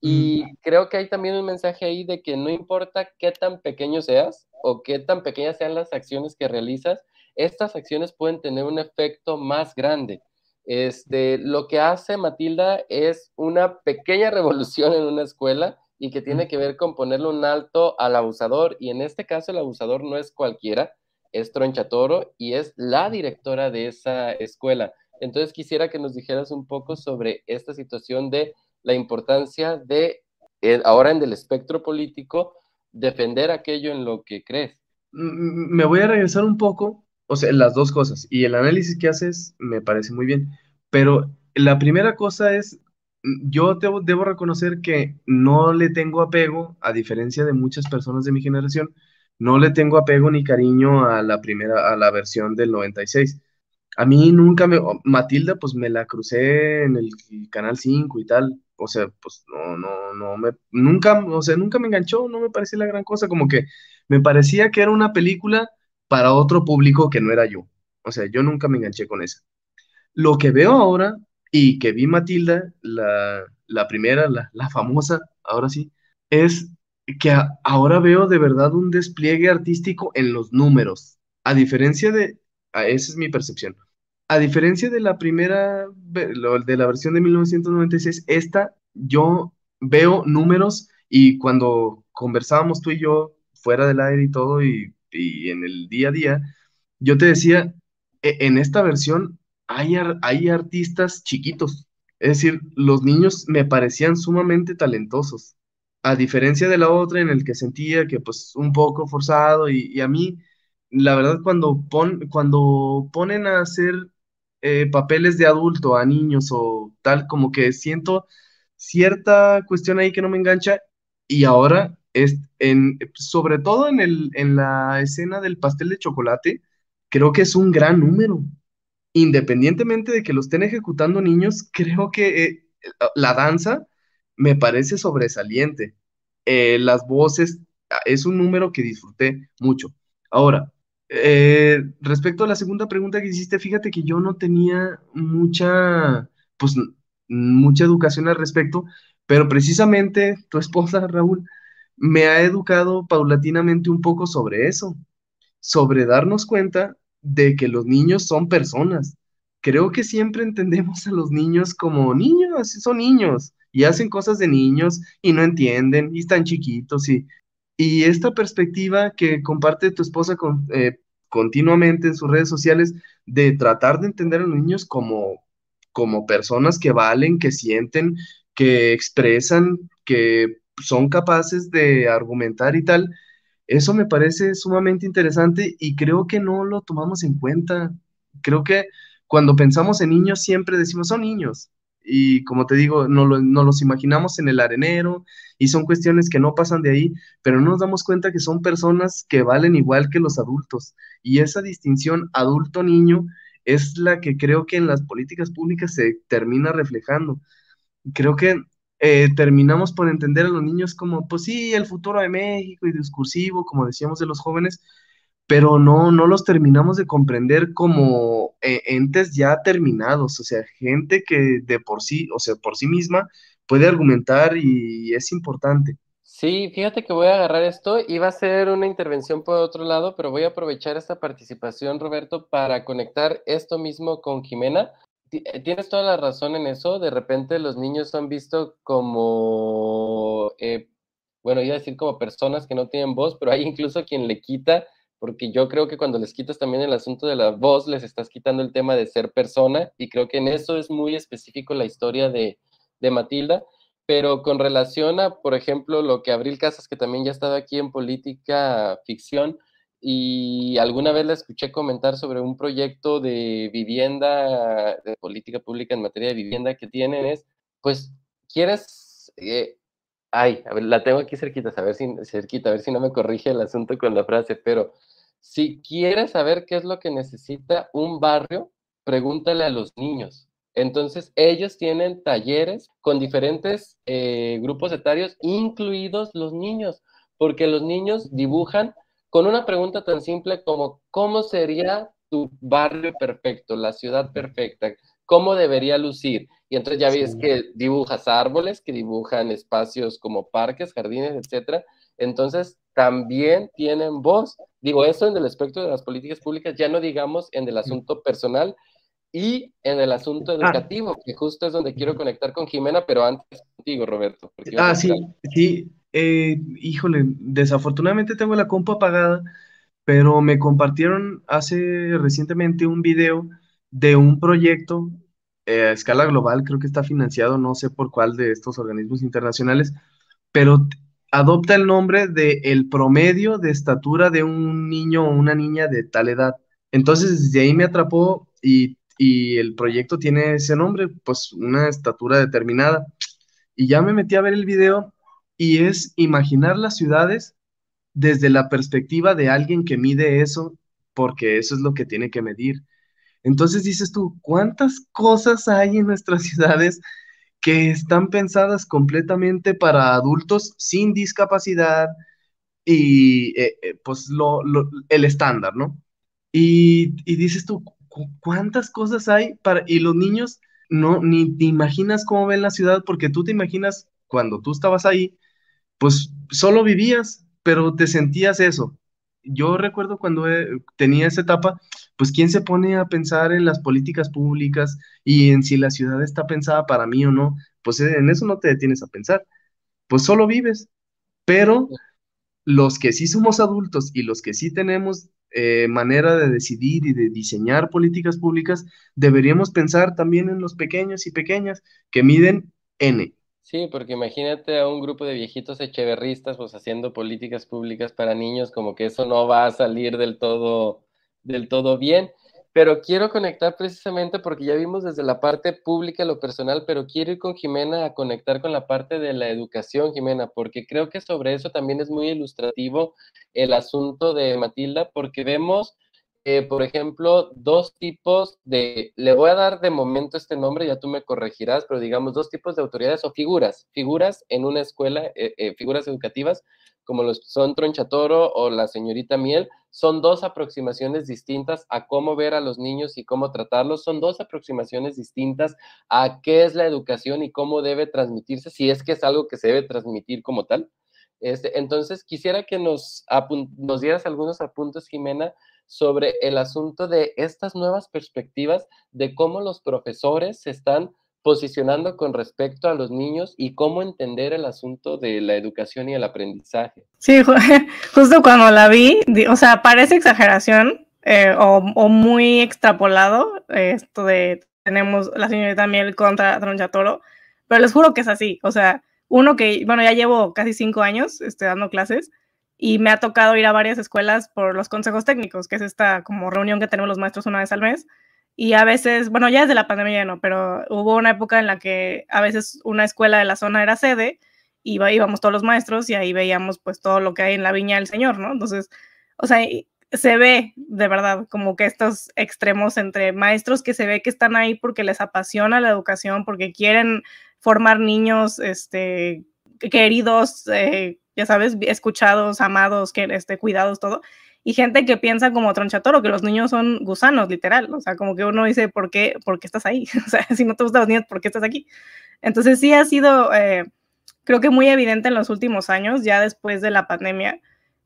Speaker 1: Y creo que hay también un mensaje ahí de que no importa qué tan pequeño seas o qué tan pequeñas sean las acciones que realizas, estas acciones pueden tener un efecto más grande. Este, lo que hace Matilda es una pequeña revolución en una escuela y que tiene que ver con ponerle un alto al abusador. Y en este caso el abusador no es cualquiera, es Tronchatoro y es la directora de esa escuela. Entonces quisiera que nos dijeras un poco sobre esta situación de la importancia de, ahora en el espectro político, defender aquello en lo que crees.
Speaker 2: Me voy a regresar un poco, o sea, las dos cosas, y el análisis que haces me parece muy bien, pero la primera cosa es yo debo, reconocer que no le tengo apego, a diferencia de muchas personas de mi generación, no le tengo apego ni cariño a la primera, a la versión del 96. A mí nunca me, Matilda, pues me la crucé en el Canal 5 y tal, o sea, pues no, no, no me, nunca, o sea, nunca me enganchó, no me parecía la gran cosa, como que me parecía que era una película para otro público que no era yo. O sea, yo nunca me enganché con esa. Lo que veo ahora y que vi Matilda, la, la primera, la, la, famosa, ahora sí, es que ahora veo de verdad un despliegue artístico en los números, a diferencia de, esa es mi percepción, a diferencia de la primera, de la versión de 1996, esta yo veo números y cuando conversábamos tú y yo fuera del aire y todo y, y en el día a día, yo te decía, e, en esta versión hay, artistas chiquitos. Es decir, los niños me parecían sumamente talentosos. A diferencia de la otra en el que sentía que pues un poco forzado y, a mí, la verdad, cuando, pon, cuando ponen a hacer eh, papeles de adulto a niños o tal, como que siento cierta cuestión ahí que no me engancha y ahora es en, sobre todo en, el, en la escena del pastel de chocolate, creo que es un gran número independientemente de que lo estén ejecutando niños, creo que eh, la danza me parece sobresaliente. Eh, las voces ah, es un número que disfruté mucho. Ahora, eh, respecto a la segunda pregunta que hiciste, fíjate que yo no tenía mucha, pues, mucha educación al respecto, pero precisamente tu esposa, Raúl, me ha educado paulatinamente un poco sobre eso, sobre darnos cuenta de que los niños son personas. Creo que siempre entendemos a los niños como niños, son niños y hacen cosas de niños y no entienden y están chiquitos y, y esta perspectiva que comparte tu esposa con, eh, continuamente en sus redes sociales de tratar de entender a los niños como, como personas que valen, que sienten, que expresan, que son capaces de argumentar y tal, eso me parece sumamente interesante y creo que no lo tomamos en cuenta. Creo que cuando pensamos en niños siempre decimos son niños. Y como te digo, no, los imaginamos en el arenero y son cuestiones que no pasan de ahí, pero no nos damos cuenta que son personas que valen igual que los adultos. Y esa distinción adulto-niño es la que creo que en las políticas públicas se termina reflejando. Creo que eh, terminamos por entender a los niños como, pues sí, el futuro de México y discursivo, como decíamos de los jóvenes, pero no, no los terminamos de comprender como eh, entes ya terminados, o sea, gente que de por sí, o sea, por sí misma puede argumentar y es importante.
Speaker 1: Sí, fíjate que voy a agarrar esto. Iba a ser una intervención por otro lado, pero voy a aprovechar esta participación, Roberto, para conectar esto mismo con Jimena, eh, tienes toda la razón en eso. De repente los niños son vistos como, eh, bueno, iba a decir como personas que no tienen voz, pero hay incluso quien le quita, porque yo creo que cuando les quitas también el asunto de la voz, les estás quitando el tema de ser persona, y creo que en eso es muy específico la historia de, de Matilda. Pero con relación a, por ejemplo, lo que Abril Casas, que también ya ha estado aquí en política ficción, y alguna vez la escuché comentar sobre un proyecto de vivienda, de política pública en materia de vivienda que tienen, es, pues, quieres, eh, ay, la tengo aquí cerquita, a ver si, cerquita, a ver si no me corrige el asunto con la frase, pero si quieres saber qué es lo que necesita un barrio, pregúntale a los niños. Entonces, ellos tienen talleres con diferentes eh, grupos etarios, incluidos los niños, porque los niños dibujan con una pregunta tan simple como, ¿cómo sería tu barrio perfecto, la ciudad perfecta? ¿Cómo debería lucir? Y entonces ya ves que dibujas árboles, que dibujan espacios como parques, jardines, etcétera. Entonces, también tienen voz. Digo, eso en el aspecto de las políticas públicas, ya no digamos en el asunto personal y en el asunto ah. educativo, que justo es donde quiero conectar con Jimena, pero antes contigo, Roberto.
Speaker 2: Ah, sí, sí. Eh, híjole, desafortunadamente tengo la compa apagada, pero me compartieron hace recientemente un video de un proyecto eh, a escala global, creo que está financiado, no sé por cuál de estos organismos internacionales, pero adopta el nombre de el promedio de estatura de un niño o una niña de tal edad. Entonces, desde ahí me atrapó y, y el proyecto tiene ese nombre, pues una estatura determinada. Y ya me metí a ver el video y es imaginar las ciudades desde la perspectiva de alguien que mide eso, porque eso es lo que tiene que medir. Entonces dices tú, ¿cuántas cosas hay en nuestras ciudades que están pensadas completamente para adultos sin discapacidad y eh, eh, pues el estándar, ¿no? Y, dices tú, ¿cuántas cosas hay para... Y los niños no, ni te imaginas cómo ven la ciudad porque tú te imaginas cuando tú estabas ahí, pues solo vivías, pero te sentías eso. Yo recuerdo cuando eh, tenía esa etapa, pues ¿quién se pone a pensar en las políticas públicas y en si la ciudad está pensada para mí o no? Pues eh, en eso no te detienes a pensar, pues solo vives, pero los que sí somos adultos y los que sí tenemos eh, manera de decidir y de diseñar políticas públicas, deberíamos pensar también en los pequeños y pequeñas que miden N.
Speaker 1: Sí, porque imagínate a un grupo de viejitos echeverristas pues haciendo políticas públicas para niños, como que eso no va a salir del todo del todo bien, pero quiero conectar precisamente porque ya vimos desde la parte pública lo personal, pero quiero ir con Jimena a conectar con la parte de la educación, Jimena, porque creo que sobre eso también es muy ilustrativo el asunto de Matilda, porque vemos, eh, por ejemplo, dos tipos de, le voy a dar de momento este nombre, ya tú me corregirás, pero digamos dos tipos de autoridades o figuras, figuras en una escuela, eh, eh, figuras educativas como los son Tronchatoro o la señorita Miel, son dos aproximaciones distintas a cómo ver a los niños y cómo tratarlos, son dos aproximaciones distintas a qué es la educación y cómo debe transmitirse, si es que es algo que se debe transmitir como tal. Este, entonces, quisiera que nos, nos dieras algunos apuntes, Jimena, sobre el asunto de estas nuevas perspectivas de cómo los profesores se están posicionando con respecto a los niños y cómo entender el asunto de la educación y el aprendizaje.
Speaker 3: Sí, justo cuando la vi, o sea, parece exageración eh, o, muy extrapolado esto de tenemos la señorita Miel contra Tronchatoro, pero les juro que es así, o sea, uno que, bueno, ya llevo casi cinco años este, dando clases y me ha tocado ir a varias escuelas por los consejos técnicos, que es esta como reunión que tenemos los maestros una vez al mes, y a veces, bueno, ya desde la pandemia no, pero hubo una época en la que a veces una escuela de la zona era sede, y íbamos todos los maestros y ahí veíamos pues todo lo que hay en la viña del Señor, ¿no? Entonces, o sea, se ve de verdad como que estos extremos entre maestros que se ve que están ahí porque les apasiona la educación, porque quieren formar niños, este, queridos, eh, ya sabes, escuchados, amados, que, este, cuidados, todo y gente que piensa como tronchatoro, que los niños son gusanos, literal. O sea, como que uno dice, ¿por qué, ¿por qué estás ahí? O sea, si no te gustan los niños, ¿por qué estás aquí? Entonces sí ha sido, eh, creo que muy evidente en los últimos años, ya después de la pandemia,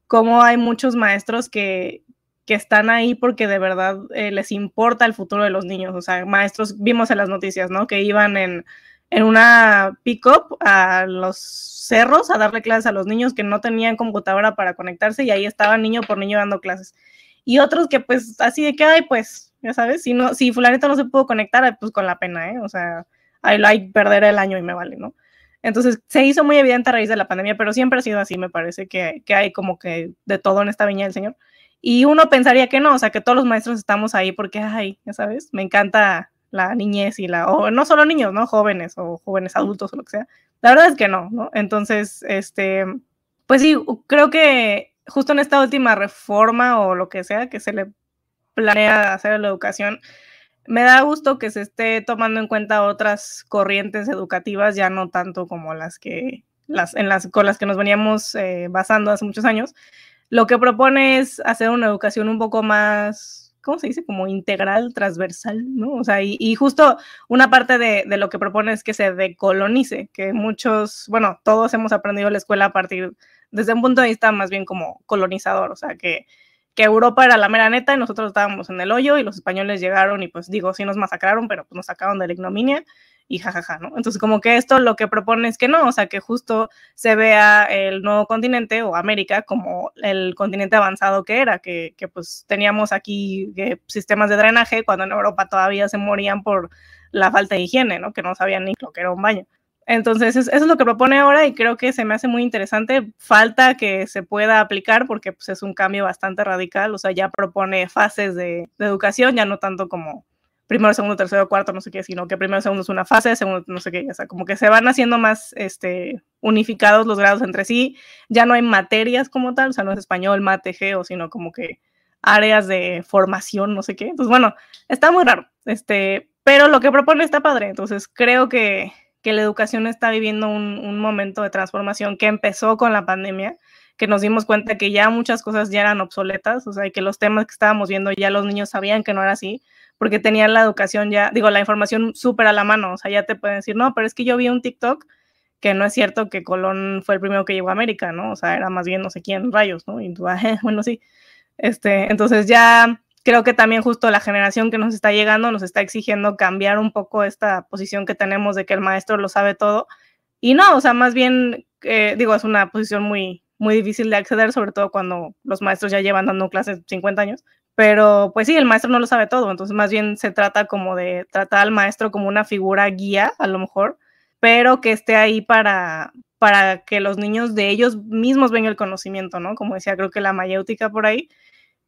Speaker 3: cómo hay muchos maestros que, que están ahí porque de verdad eh, les importa el futuro de los niños. O sea, maestros, vimos en las noticias, ¿no? Que iban en en una pick-up a los cerros a darle clases a los niños que no tenían computadora para conectarse y ahí estaba niño por niño dando clases. Y otros que pues así de que, ay, pues, ya sabes, si, no, si fulanito no se pudo conectar, pues con la pena, ¿eh? O sea, hay, hay perder el año y me vale, ¿no? Entonces se hizo muy evidente a raíz de la pandemia, pero siempre ha sido así, me parece que, que hay como que de todo en esta viña del Señor. Y uno pensaría que no, o sea, que todos los maestros estamos ahí porque, ay, ya sabes, me encanta la niñez y la, o no solo niños, ¿no? Jóvenes o jóvenes adultos o lo que sea. La verdad es que no, ¿no? Entonces, este, pues sí, creo que justo en esta última reforma o lo que sea que se le planea hacer a la educación, me da gusto que se esté tomando en cuenta otras corrientes educativas, ya no tanto como las que las, en las, con las que nos veníamos eh, basando hace muchos años. Lo que propone es hacer una educación un poco más, ¿cómo se dice? Como integral, transversal, ¿no? O sea, y, justo una parte de, de, lo que propone es que se decolonice, que muchos, bueno, todos hemos aprendido la escuela a partir, desde un punto de vista más bien como colonizador, o sea, que que Europa era la mera neta y nosotros estábamos en el hoyo y los españoles llegaron y pues digo, sí nos masacraron, pero pues nos sacaron de la ignominia y jajaja, ¿no? Entonces como que esto lo que propone es que no, o sea, que justo se vea el nuevo continente o América como el continente avanzado que era, que, que pues teníamos aquí eh, sistemas de drenaje cuando en Europa todavía se morían por la falta de higiene, ¿no? Que no sabían ni lo que era un baño. Entonces, eso es lo que propone ahora y creo que se me hace muy interesante. Falta que se pueda aplicar porque pues, es un cambio bastante radical. O sea, ya propone fases de, educación, ya no tanto como primero, segundo, tercero, cuarto, no sé qué, sino que primero, segundo es una fase, segundo, no sé qué. O sea, como que se van haciendo más este, unificados los grados entre sí. Ya no hay materias como tal, o sea, no es español, mate, geo, sino como que áreas de formación, no sé qué. Entonces, bueno, está muy raro. Este, pero lo que propone está padre. Entonces, creo que que la educación está viviendo un, momento de transformación que empezó con la pandemia, que nos dimos cuenta que ya muchas cosas ya eran obsoletas, o sea, que los temas que estábamos viendo ya los niños sabían que no era así, porque tenían la educación ya, digo, la información súper a la mano, o sea, ya te pueden decir, no, pero es que yo vi un TikTok que no es cierto que Colón fue el primero que llegó a América, ¿no? O sea, era más bien no sé quién, rayos, ¿no? Y tú, ah, bueno, sí. Este, entonces ya creo que también justo la generación que nos está llegando nos está exigiendo cambiar un poco esta posición que tenemos de que el maestro lo sabe todo. Y no, o sea, más bien, eh, digo, es una posición muy, muy difícil de acceder, sobre todo cuando los maestros ya llevan dando clases 50 años. Pero pues sí, el maestro no lo sabe todo, entonces más bien se trata como de tratar al maestro como una figura guía, a lo mejor, pero que esté ahí para, para que los niños de ellos mismos vengan el conocimiento, ¿no? Como decía, creo que la mayéutica por ahí,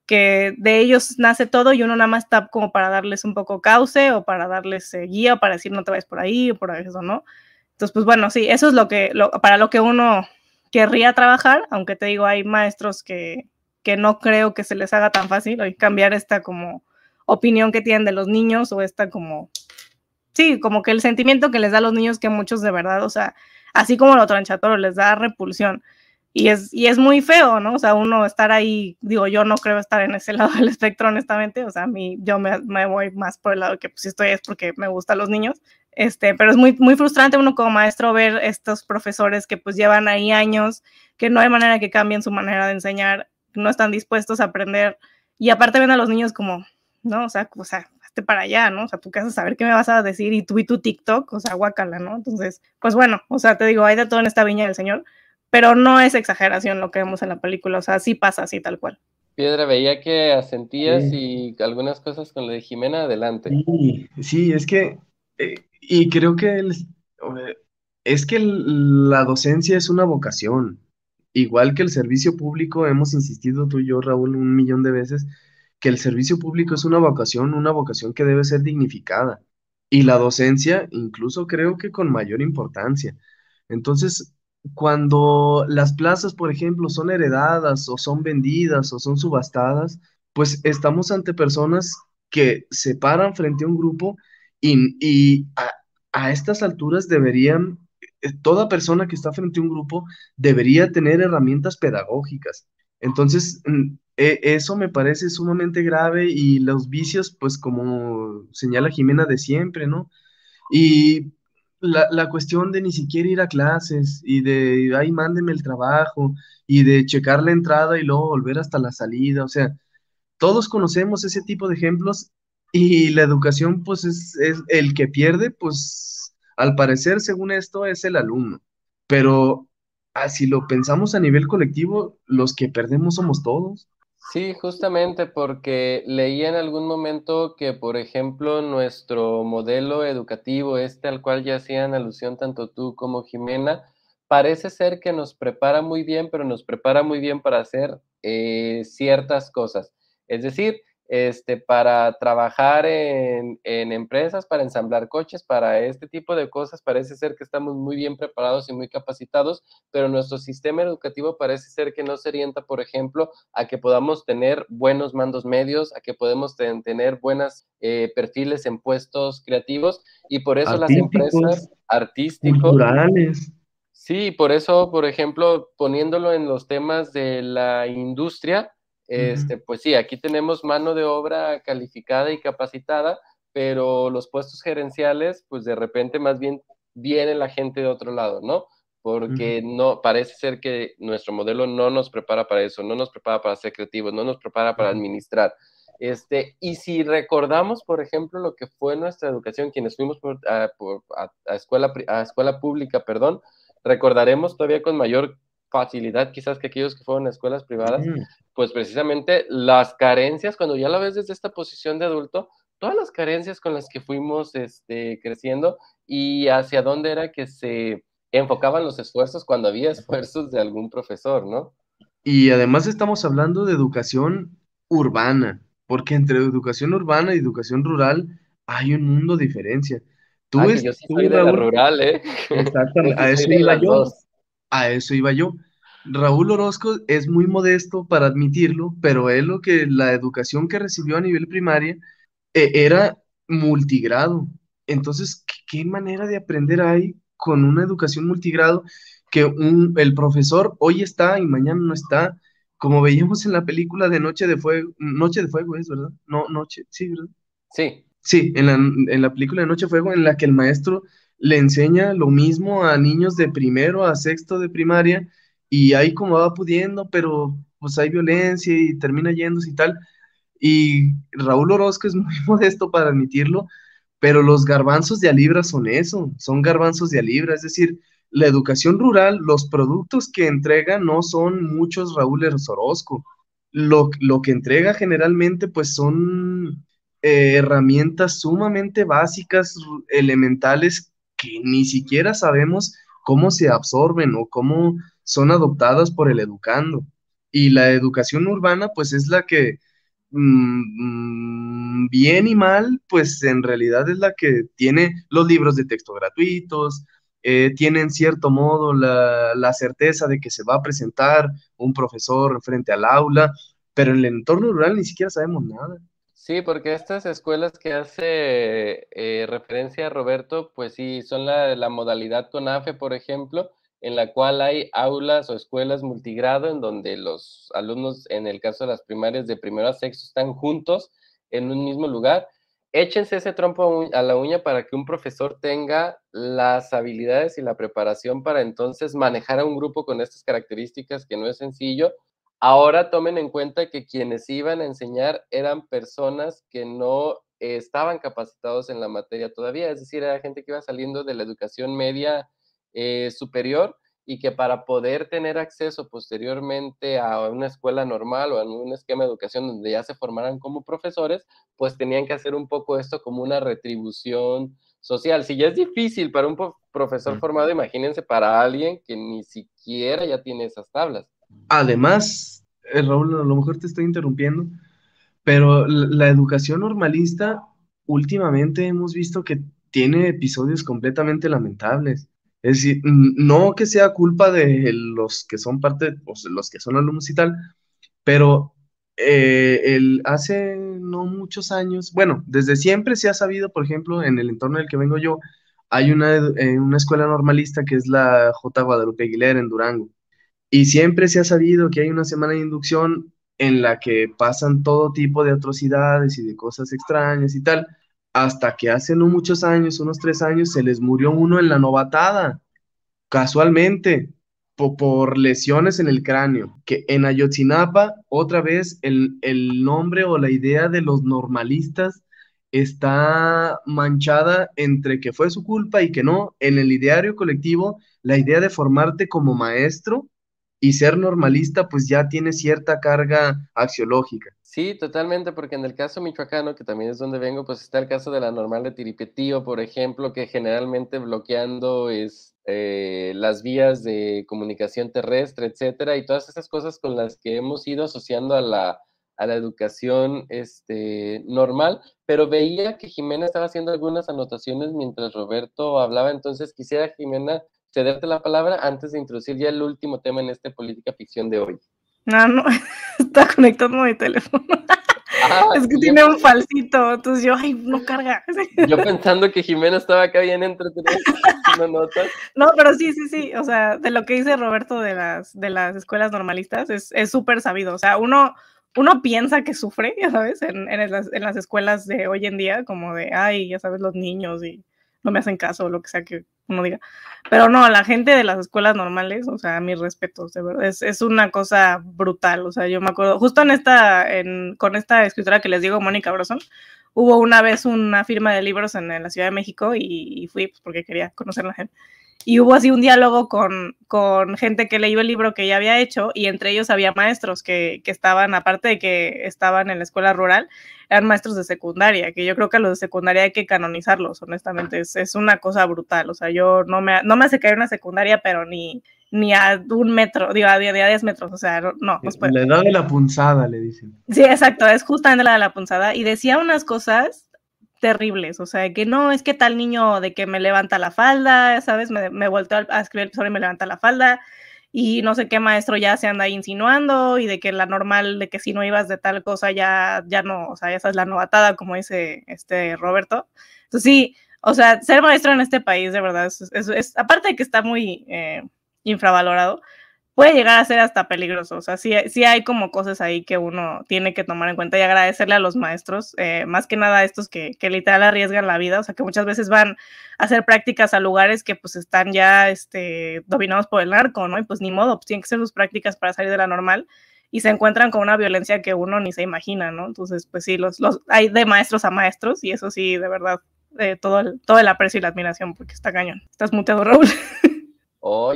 Speaker 3: que de ellos nace todo y uno nada más está como para darles un poco cauce o para darles eh, guía, para decir no te vayas por ahí o por eso, ¿no? Entonces, pues bueno, sí, eso es lo que, para lo que uno querría trabajar, aunque te digo, hay maestros que, que no creo que se les haga tan fácil hoy cambiar esta como opinión que tienen de los niños o esta como, sí, como que el sentimiento que les da a los niños que muchos de verdad, o sea, así como lo tranchatoro les da repulsión y es, y es muy feo, ¿no? O sea, uno estar ahí, digo, yo no creo estar en ese lado del espectro, honestamente, o sea, a mí, yo me, me voy más por el lado que pues si estoy es porque me gustan los niños, este, pero es muy, muy frustrante uno como maestro ver estos profesores que pues llevan ahí años, que no hay manera que cambien su manera de enseñar, no están dispuestos a aprender, y aparte ven a los niños como, ¿no? O sea, o sea, hazte para allá, ¿no? O sea, tú qué vas a saber qué me vas a decir y tú y tu TikTok, o sea, guácala, ¿no? Entonces, pues bueno, o sea, te digo, hay de todo en esta viña del Señor, pero no es exageración lo que vemos en la película, o sea, sí pasa así tal cual.
Speaker 1: Piedra, veía que asentías y algunas cosas con lo de Jimena, adelante.
Speaker 2: Sí, sí es que, eh, y creo que es que la docencia es una vocación, igual que el servicio público, hemos insistido tú y yo, Raúl, un millón de veces, que el servicio público es una vocación, una vocación que debe ser dignificada, y la docencia incluso creo que con mayor importancia. Entonces, cuando las plazas, por ejemplo, son heredadas o son vendidas o son subastadas, pues estamos ante personas que se paran frente a un grupo y, a, estas alturas deberían, toda persona que está frente a un grupo debería tener herramientas pedagógicas. Entonces, mm, e, eso me parece sumamente grave y los vicios, pues como señala Jimena de siempre, ¿no? Y la, la, cuestión de ni siquiera ir a clases y de, ay, mándeme el trabajo y de checar la entrada y luego volver hasta la salida, o sea, todos conocemos ese tipo de ejemplos y la educación, pues, es, es el que pierde, pues, al parecer, según esto, es el alumno, pero así lo pensamos a nivel colectivo, los que perdemos somos todos.
Speaker 1: Sí, justamente porque leí en algún momento que, por ejemplo, nuestro modelo educativo, este al cual ya hacían alusión tanto tú como Jimena, parece ser que nos prepara muy bien, pero nos prepara muy bien para hacer eh, ciertas cosas. Es decir, este, para trabajar en, empresas, para ensamblar coches, para este tipo de cosas. Parece ser que estamos muy bien preparados y muy capacitados, pero nuestro sistema educativo parece ser que no se orienta, por ejemplo, a que podamos tener buenos mandos medios, a que podemos tener buenos eh, perfiles en puestos creativos y por eso las empresas artísticas...
Speaker 2: Culturales.
Speaker 1: Sí, por eso, por ejemplo, poniéndolo en los temas de la industria, este, pues sí, aquí tenemos mano de obra calificada y capacitada, pero los puestos gerenciales, pues de repente más bien viene la gente de otro lado, ¿no? Porque no, parece ser que nuestro modelo no nos prepara para eso, no nos prepara para ser creativos, no nos prepara para administrar. Este, y si recordamos, por ejemplo, lo que fue nuestra educación, quienes fuimos a, a, escuela, a escuela pública, perdón, recordaremos todavía con mayor facilidad quizás que aquellos que fueron a escuelas privadas, pues precisamente las carencias, cuando ya la ves desde esta posición de adulto, todas las carencias con las que fuimos este, creciendo y hacia dónde era que se enfocaban los esfuerzos cuando había esfuerzos de algún profesor, ¿no?
Speaker 2: Y además estamos hablando de educación urbana, porque entre educación urbana y educación rural hay un mundo de diferencia.
Speaker 1: Tú ah, yo soy de la rural, ¿eh?
Speaker 2: Exactamente, a eso iba yo. A eso iba yo. Raúl Orozco es muy modesto para admitirlo, pero él lo que la educación que recibió a nivel primaria eh, era multigrado. Entonces, ¿qué, manera de aprender hay con una educación multigrado que un, el profesor hoy está y mañana no está? Como veíamos en la película de Noche de Fuego, Noche de Fuego es, ¿verdad? No, Noche, sí, ¿verdad?
Speaker 1: Sí.
Speaker 2: Sí, en la, en la película de Noche de Fuego, en la que el maestro le enseña lo mismo a niños de primero a sexto de primaria y ahí como va pudiendo, pero pues hay violencia y termina yéndose y tal. Y Raúl Orozco es muy modesto para admitirlo, pero los garbanzos de a libra son eso, son garbanzos de a libra, es decir, la educación rural, los productos que entrega no son muchos Raúl Orozco. Lo, lo que entrega generalmente pues son eh, herramientas sumamente básicas, elementales, que ni siquiera sabemos cómo se absorben o cómo son adoptadas por el educando. Y la educación urbana, pues es la que, mm, bien y mal, pues en realidad es la que tiene los libros de texto gratuitos, eh, tiene en cierto modo la, la, certeza de que se va a presentar un profesor frente al aula, pero en el entorno rural ni siquiera sabemos nada.
Speaker 1: Sí, porque estas escuelas que hace eh, referencia a Roberto, pues sí, son la, la modalidad CONAFE, por ejemplo, en la cual hay aulas o escuelas multigrado en donde los alumnos, en el caso de las primarias de primero a sexto, están juntos en un mismo lugar. Échense ese trompo a la uña para que un profesor tenga las habilidades y la preparación para entonces manejar a un grupo con estas características, que no es sencillo, Ahora tomen en cuenta que quienes iban a enseñar eran personas que no estaban capacitados en la materia todavía, es decir, era gente que iba saliendo de la educación media eh, superior y que para poder tener acceso posteriormente a una escuela normal o a un esquema de educación donde ya se formaran como profesores, pues tenían que hacer un poco esto como una retribución social. Si ya es difícil para un profesor formado, imagínense para alguien que ni siquiera ya tiene esas tablas.
Speaker 2: Además, eh, Raúl, a lo mejor te estoy interrumpiendo, pero la, educación normalista últimamente hemos visto que tiene episodios completamente lamentables. Es decir, no que sea culpa de los que son parte, o los que son alumnos y tal, pero eh, el, hace no muchos años, bueno, desde siempre se ha sabido, por ejemplo, en el entorno del que vengo yo, hay una, eh, una escuela normalista que es la J. Guadalupe Aguilera en Durango. Y siempre se ha sabido que hay una semana de inducción en la que pasan todo tipo de atrocidades y de cosas extrañas y tal, hasta que hace no muchos años, unos tres años, se les murió uno en la novatada, casualmente, por, lesiones en el cráneo, que en Ayotzinapa, otra vez, el, el nombre o la idea de los normalistas está manchada entre que fue su culpa y que no. En el ideario colectivo, la idea de formarte como maestro y ser normalista pues ya tiene cierta carga axiológica.
Speaker 1: Sí, totalmente, porque en el caso michoacano, que también es donde vengo, pues está el caso de la normal de Tiripetío, por ejemplo, que generalmente bloqueando es, eh, las vías de comunicación terrestre, etcétera, y todas esas cosas con las que hemos ido asociando a la, a la educación este, normal, pero veía que Jimena estaba haciendo algunas anotaciones mientras Roberto hablaba, entonces quisiera, Jimena, cederte la palabra antes de introducir ya el último tema en este política ficción de hoy.
Speaker 3: No, no, está conectando mi teléfono. Ah, es que tiene un falsito, entonces yo, ay, no carga.
Speaker 1: Yo pensando que Jimena estaba acá bien entretenida, no notas.
Speaker 3: No, pero sí, sí, sí, o sea, de lo que dice Roberto de las, de las escuelas normalistas es súper sabido, o sea, uno, uno piensa que sufre, ya sabes, en, en, las, en las escuelas de hoy en día, como de, ay, ya sabes, los niños y no me hacen caso o lo que sea que uno diga. Pero no, la gente de las escuelas normales, o sea, mis respetos, de verdad, es, es una cosa brutal. O sea, yo me acuerdo, justo en esta, en, con esta escritora que les digo, Mónica Broson, hubo una vez una firma de libros en, la Ciudad de México y, fui pues, porque quería conocer a la gente y hubo así un diálogo con, con, gente que leyó el libro que ella había hecho y entre ellos había maestros que, que, estaban, aparte de que estaban en la escuela rural, eran maestros de secundaria, que yo creo que a los de secundaria hay que canonizarlos, honestamente, es, es una cosa brutal, o sea, yo no me, no me hace caer una secundaria, pero ni, ni a un metro, digo, a 10 metros, o sea, no, no
Speaker 2: Le da de la punzada, le dicen.
Speaker 3: Sí, exacto, es justamente la de la punzada, y decía unas cosas terribles, o sea, que no, es que tal niño de que me levanta la falda, ¿sabes? Me, me volteó a escribir sobre y me levanta la falda, y no sé qué maestro ya se anda insinuando, y de que la normal, de que si no ibas de tal cosa ya, ya no, o sea, esa es la novatada, como dice este Roberto. Entonces sí, o sea, ser maestro en este país, de verdad, es, es, aparte de que está muy eh, infravalorado, puede llegar a ser hasta peligroso. O sea, sí, sí, hay como cosas ahí que uno tiene que tomar en cuenta y agradecerle a los maestros, eh, más que nada a estos que, que, literal arriesgan la vida, o sea, que muchas veces van a hacer prácticas a lugares que pues están ya este, dominados por el narco, ¿no? Y pues ni modo, pues tienen que ser sus prácticas para salir de la normal y se encuentran con una violencia que uno ni se imagina, ¿no? Entonces, pues sí, los, los hay de maestros a maestros y eso sí, de verdad, eh, todo, el, todo el aprecio y la admiración porque está cañón. Estás muteado, Raúl.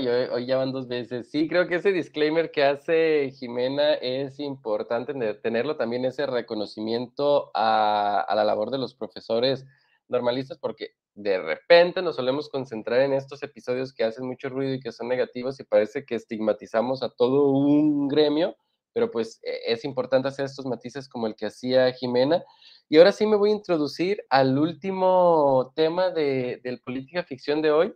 Speaker 1: Hoy, hoy, ya van dos veces. Sí, creo que ese disclaimer que hace Jimena es importante tenerlo también, ese reconocimiento a, la labor de los profesores normalistas, porque de repente nos solemos concentrar en estos episodios que hacen mucho ruido y que son negativos y parece que estigmatizamos a todo un gremio, pero pues e, es importante hacer estos matices como el que hacía Jimena. Y ahora sí me voy a introducir al último tema de, del política ficción de hoy,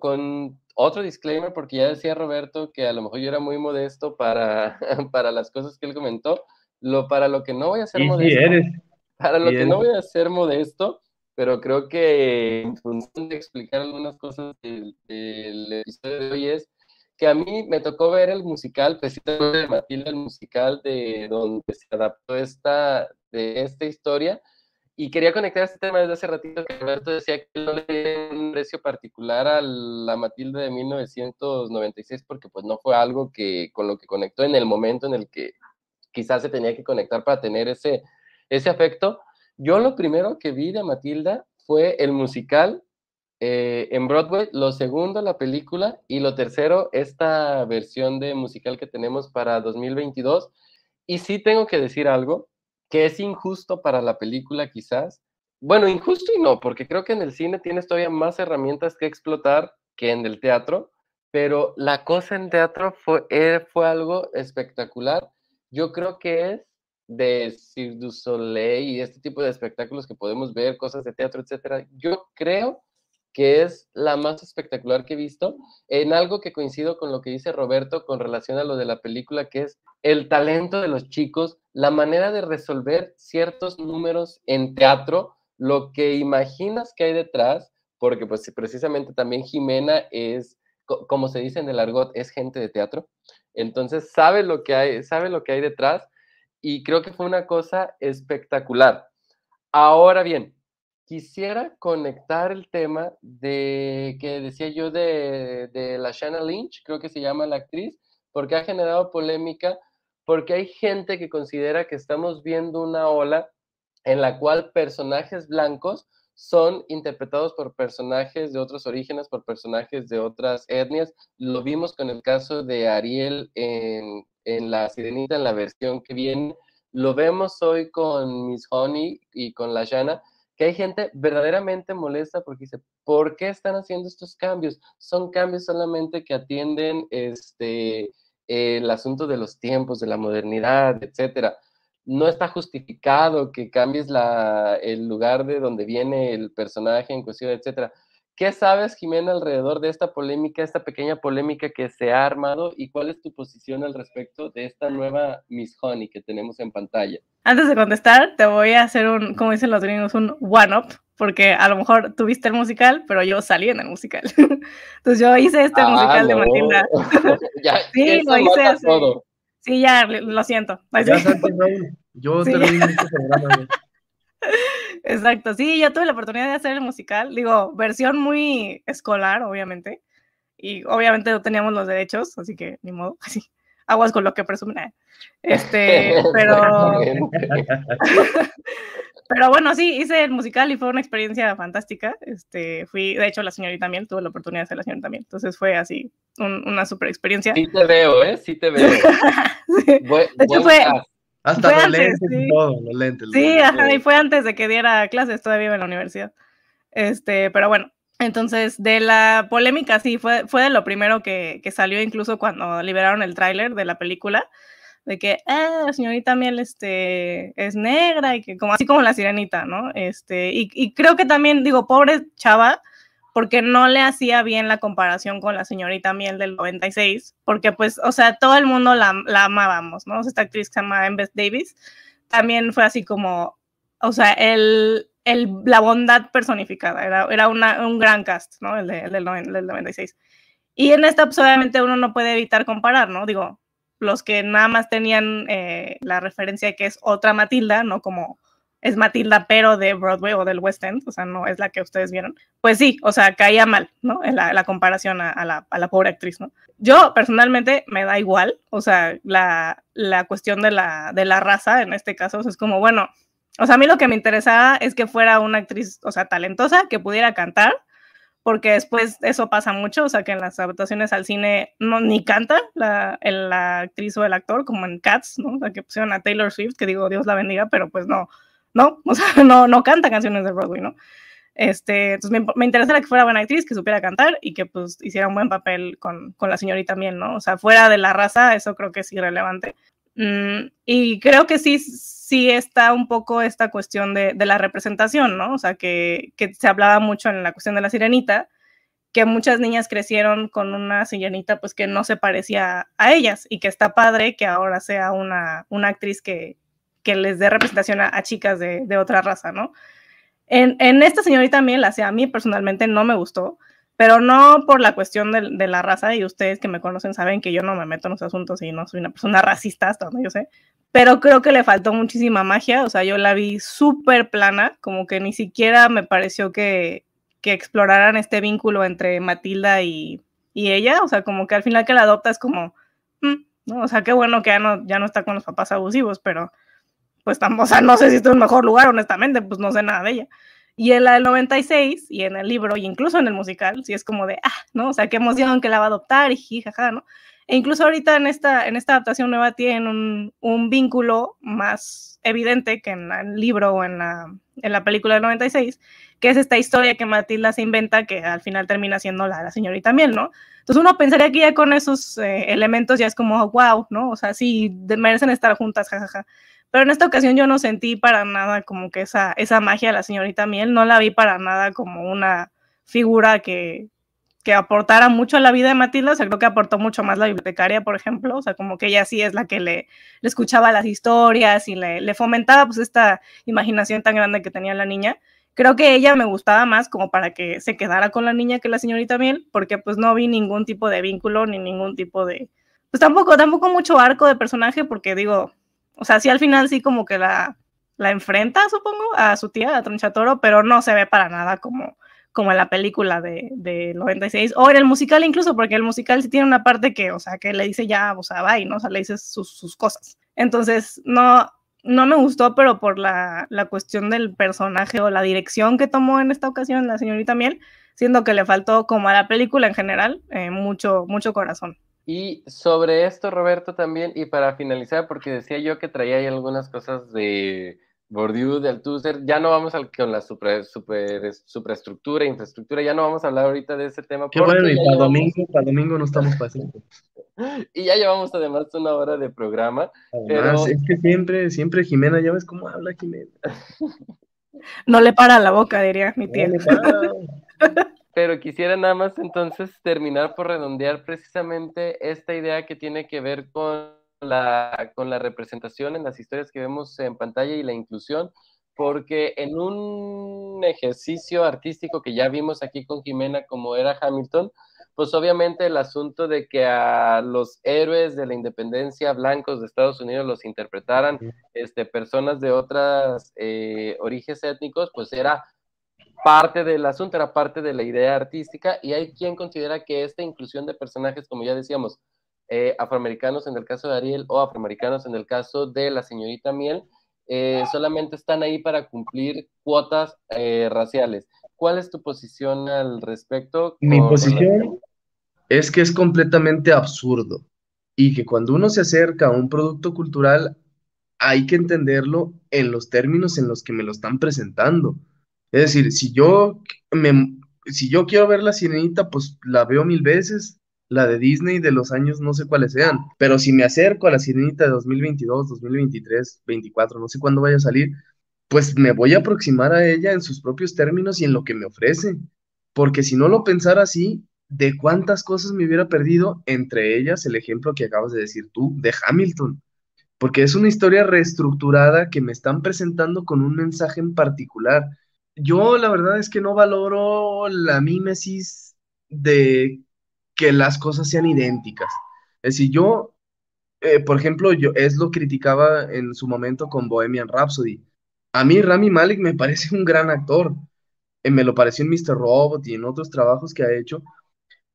Speaker 1: con otro disclaimer, porque ya decía Roberto que a lo mejor yo era muy modesto para, para las cosas que él comentó. Lo, para lo que no voy a ser modesto. Para lo que no voy a ser modesto, pero creo que en función de explicar algunas cosas del, episodio de hoy es que a mí me tocó ver el musical, precisamente de Matilda, el musical de donde se adaptó esta, de esta historia, y quería conectar este tema desde hace ratito que Alberto decía que no le dio un precio particular a la Matilde de 1996 porque pues no fue algo que con lo que conectó en el momento en el que quizás se tenía que conectar para tener ese, ese afecto. Yo lo primero que vi de Matilda fue el musical eh, en Broadway, lo segundo la película y lo tercero esta versión de musical que tenemos para 2022. Y sí tengo que decir algo, que es injusto para la película quizás. Bueno, injusto y no, porque creo que en el cine tienes todavía más herramientas que explotar que en el teatro, pero la cosa en teatro fue, eh, fue algo espectacular. Yo creo que es de Cirque du Soleil y este tipo de espectáculos que podemos ver, cosas de teatro, etcétera. Yo creo que es la más espectacular que he visto, en algo que coincido con lo que dice Roberto con relación a lo de la película, que es el talento de los chicos, la manera de resolver ciertos números en teatro, lo que imaginas que hay detrás, porque pues precisamente también Jimena es, como se dice en el argot, es gente de teatro, entonces sabe lo que sabe lo que hay detrás y creo que fue una cosa espectacular. Ahora bien, quisiera conectar el tema de que decía yo de, de la Shanna Lynch, creo que se llama la actriz, porque ha generado polémica, porque hay gente que considera que estamos viendo una ola en la cual personajes blancos son interpretados por personajes de otros orígenes, por personajes de otras etnias. Lo vimos con el caso de Ariel en, en La Sirenita, en la versión que viene. Lo vemos hoy con Miss Honey y con La Shanna que hay gente verdaderamente molesta porque dice, ¿por qué están haciendo estos cambios? Son cambios solamente que atienden este, el asunto de los tiempos, de la modernidad, etcétera. no está justificado que cambies la, el lugar de donde viene el personaje en cuestión, etcétera. ¿Qué sabes, Jimena, alrededor de esta polémica, esta pequeña polémica que se ha armado y cuál es tu posición al respecto de esta nueva Miss Honey que tenemos en pantalla?
Speaker 3: Antes de contestar, te voy a hacer un, como dicen los gringos, un one-up, porque a lo mejor tuviste el musical, pero yo salí en el musical. Entonces yo hice este ah, musical de Matilda.
Speaker 1: ya, sí, lo hice. Todo.
Speaker 3: Sí, ya, lo siento.
Speaker 2: Yo sí. este programa.
Speaker 3: Exacto, sí, yo tuve la oportunidad de hacer el musical, digo, versión muy escolar, obviamente, y obviamente no teníamos los derechos, así que ni modo, así, aguas con lo que presumen. Eh. Este, pero... pero bueno, sí, hice el musical y fue una experiencia fantástica. Este, fui, de hecho, la señorita también, tuve la oportunidad de hacer la señorita también. Entonces fue así, una super experiencia.
Speaker 1: Sí te veo, ¿eh? Sí te veo.
Speaker 3: de hecho, fue,
Speaker 2: hasta los lentes y todo, los lentes.
Speaker 3: sí, ajá, y fue antes de que diera clases, todavía en la universidad. Este, pero bueno, entonces de la polémica, sí, fue, fue de lo primero que, que salió incluso cuando liberaron el tráiler de la película, de que, ah, la señorita Miel este, es negra, y que como así como la sirenita, ¿no? Este, y, creo que también, digo, pobre chava, porque no le hacía bien la comparación con la señorita Miel del 96, porque pues, o sea, todo el mundo la, la amábamos, ¿no? Esta actriz que se llama Embeth Davis, también fue así como, o sea, el, la bondad personificada, era, era un gran cast, ¿no? El, de, el del, 96. Y en esta, pues, obviamente, uno no puede evitar comparar, ¿no? Digo, los que nada más tenían eh, la referencia que es otra Matilda, no como es Matilda, pero de Broadway o del West End, o sea, no es la que ustedes vieron, pues sí, o sea, caía mal, ¿no? En la, comparación a, la, a, la, pobre actriz, ¿no? Yo personalmente me da igual, o sea, la, la cuestión de la, de la raza en este caso, es como, bueno, o sea, a mí lo que me interesaba es que fuera una actriz, o sea, talentosa, que pudiera cantar, porque después eso pasa mucho, o sea, que en las adaptaciones al cine no ni canta la, la actriz o el actor, como en Cats, ¿no? O sea, que pusieron a Taylor Swift, que digo, Dios la bendiga, pero pues no, ¿no? O sea, no, no canta canciones de Broadway, ¿no? Este, entonces me, me interesa que fuera buena actriz, que supiera cantar y que pues hiciera un buen papel con, con la señorita también, ¿no? O sea, fuera de la raza, eso creo que es irrelevante. Mm, y creo que sí, sí está un poco esta cuestión de, de la representación, ¿no? O sea, que, que, se hablaba mucho en la cuestión de la sirenita, que muchas niñas crecieron con una sirenita pues que no se parecía a ellas y que está padre que ahora sea una, una actriz que, que les dé representación a, chicas de, de, otra raza, ¿no? En, en esta señorita Miel, a mí personalmente no me gustó, pero no por la cuestión de, la raza, y ustedes que me conocen saben que yo no me meto en los asuntos y no soy una persona racista, hasta donde yo sé, pero creo que le faltó muchísima magia, o sea, yo la vi súper plana, como que ni siquiera me pareció que, exploraran este vínculo entre Matilda y, ella, o sea, como que al final que la adopta es como, mm", ¿no? o sea, qué bueno que ya no, ya no está con los papás abusivos, pero pues o sea, no sé si esto es un mejor lugar, honestamente, pues no sé nada de ella. Y en la del 96, y en el libro, y incluso en el musical, sí es como de, ah, ¿no? O sea, qué emoción que la va a adoptar, y jaja, ¿no? E incluso ahorita en esta, en esta adaptación nueva tienen un, un vínculo más evidente que en el libro o en la, en la película del 96, que es esta historia que Matilda se inventa que al final termina siendo la, la señorita Miel, ¿no? Entonces uno pensaría que ya con esos eh, elementos ya es como, wow, ¿no? O sea, sí, merecen estar juntas, jajaja. Pero en esta ocasión yo no sentí para nada como que esa, esa magia de la señorita Miel, no la vi para nada como una figura que, que aportara mucho a la vida de Matilda, o sea, creo que aportó mucho más la bibliotecaria, por ejemplo, o sea, como que ella sí es la que le, le escuchaba las historias y le, le, fomentaba pues esta imaginación tan grande que tenía la niña. Creo que ella me gustaba más como para que se quedara con la niña que la señorita Miel, porque pues no vi ningún tipo de vínculo ni ningún tipo de... Pues tampoco, tampoco mucho arco de personaje, porque digo, o sea, sí al final sí como que la, la enfrenta, supongo, a su tía, a Tronchatoro, pero no se ve para nada como, como en la película de, de 96, o en el musical incluso, porque el musical sí tiene una parte que, o sea, que le dice ya, o sea, bye, ¿no? O sea, le dice sus, sus cosas. Entonces, no, no me gustó, pero por la, la, cuestión del personaje o la dirección que tomó en esta ocasión la señorita Miel, siendo que le faltó, como a la película en general, eh, mucho, mucho corazón.
Speaker 1: Y sobre esto, Roberto, también, y para finalizar, porque decía yo que traía ahí algunas cosas de, Bourdieu, de Althusser, ya no vamos al, con la super, super, superestructura, infraestructura, ya no vamos a hablar ahorita de ese tema.
Speaker 2: Qué bueno, y para domingo, para domingo no estamos pasando.
Speaker 1: y ya llevamos además una hora de programa.
Speaker 2: Además, es que siempre, siempre Jimena, ya ves cómo habla Jimena.
Speaker 3: No le para la boca, diría mi tía.
Speaker 1: Pero quisiera nada más entonces terminar por redondear precisamente esta idea que tiene que ver con la, con la representación en las historias que vemos en pantalla y la inclusión, porque en un ejercicio artístico que ya vimos aquí con Jimena, como era Hamilton, pues obviamente el asunto de que a los héroes de la independencia blancos de Estados Unidos los interpretaran este, personas de otros eh, orígenes étnicos, pues era parte del asunto, era parte de la idea artística y hay quien considera que esta inclusión de personajes, como ya decíamos, eh, afroamericanos en el caso de Ariel o afroamericanos en el caso de la señorita Miel, eh, solamente están ahí para cumplir cuotas raciales. ¿Cuál es tu posición al respecto?
Speaker 2: Mi posición es que es completamente absurdo y que cuando uno se acerca a un producto cultural hay que entenderlo en los términos en los que me lo están presentando. Es decir, si yo, me, si yo quiero ver la sirenita, pues la veo mil veces, la de Disney de los años no sé cuáles sean, pero si me acerco a la sirenita de 2022, 2023, 24, no sé cuándo vaya a salir, pues me voy a aproximar a ella en sus propios términos y en lo que me ofrece. Porque si no lo pensara así, de cuántas cosas me hubiera perdido, entre ellas el ejemplo que acabas de decir tú, de Hamilton, porque es una historia reestructurada que me están presentando con un mensaje en particular. Yo la verdad es que no valoro la mímesis de que las cosas sean idénticas. Es decir, yo, eh, por ejemplo, yo es lo criticaba en su momento con Bohemian Rhapsody. A mí Rami Malek me parece un gran actor. Eh, me lo pareció en Mr. Robot y en otros trabajos que ha hecho,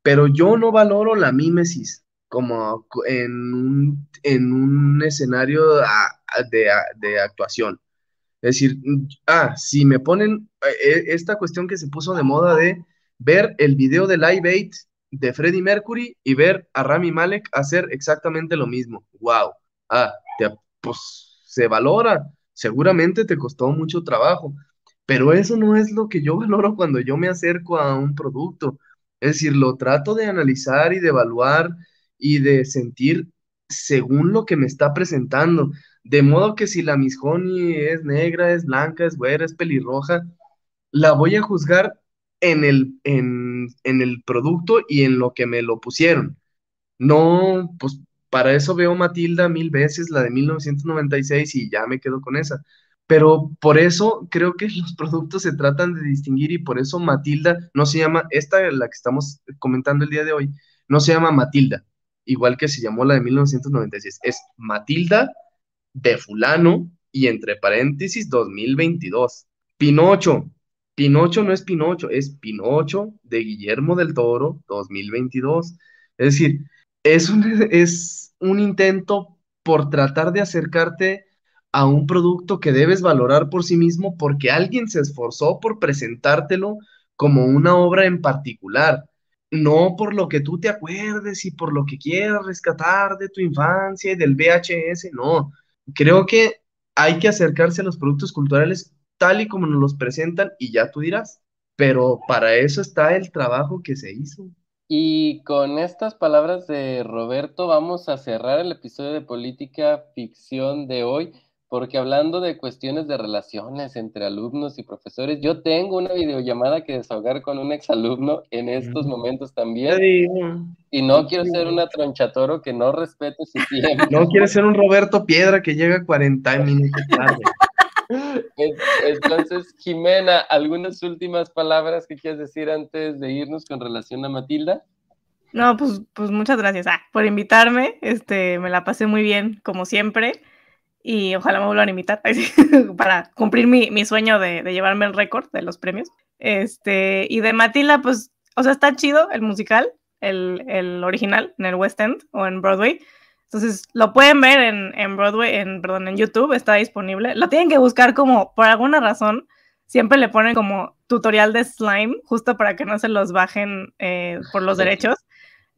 Speaker 2: pero yo no valoro la mímesis como en un, en un escenario de, actuación. Es decir, ah, si me ponen eh, esta cuestión que se puso de moda de ver el video de Live 8 de Freddie Mercury y ver a Rami Malek hacer exactamente lo mismo. ¡Wow! Ah, pues se valora. Seguramente te costó mucho trabajo, pero eso no es lo que yo valoro cuando yo me acerco a un producto. Es decir, lo trato de analizar y de evaluar y de sentir según lo que me está presentando. De modo que si la Miss Honey es negra, es blanca, es güera, es pelirroja, la voy a juzgar en el, en, en el producto y en lo que me lo pusieron. No, pues para eso veo Matilda mil veces, la de 1996, y ya me quedo con esa. Pero por eso creo que los productos se tratan de distinguir y por eso Matilda no se llama, esta la que estamos comentando el día de hoy, no se llama Matilda, igual que se llamó la de 1996, es Matilda de fulano y entre paréntesis 2022. Pinocho, Pinocho no es Pinocho, es Pinocho de Guillermo del Toro 2022. Es decir, es un, es un intento por tratar de acercarte a un producto que debes valorar por sí mismo porque alguien se esforzó por presentártelo como una obra en particular, no por lo que tú te acuerdes y por lo que quieras rescatar de tu infancia y del VHS, no. Creo que hay que acercarse a los productos culturales tal y como nos los presentan y ya tú dirás, pero para eso está el trabajo que se hizo.
Speaker 1: Y con estas palabras de Roberto vamos a cerrar el episodio de Política Ficción de hoy porque hablando de cuestiones de relaciones entre alumnos y profesores, yo tengo una videollamada que desahogar con un exalumno en estos momentos también. Y no quiero ser una tronchatoro que no respete su tiempo.
Speaker 2: No quiero ser un Roberto Piedra que llega 40 minutos tarde.
Speaker 1: Entonces, Jimena, ¿algunas últimas palabras que quieras decir antes de irnos con relación a Matilda?
Speaker 3: No, pues, pues muchas gracias ah, por invitarme. Este, me la pasé muy bien, como siempre y ojalá me vuelvan a invitar para cumplir mi, mi sueño de, de, llevarme el récord de los premios. Este, y de Matilda, pues, o sea, está chido el musical, el, el, original, en el West End o en Broadway. Entonces, lo pueden ver en, en, Broadway, en, perdón, en YouTube, está disponible. Lo tienen que buscar como, por alguna razón, siempre le ponen como tutorial de slime, justo para que no se los bajen eh, por los derechos.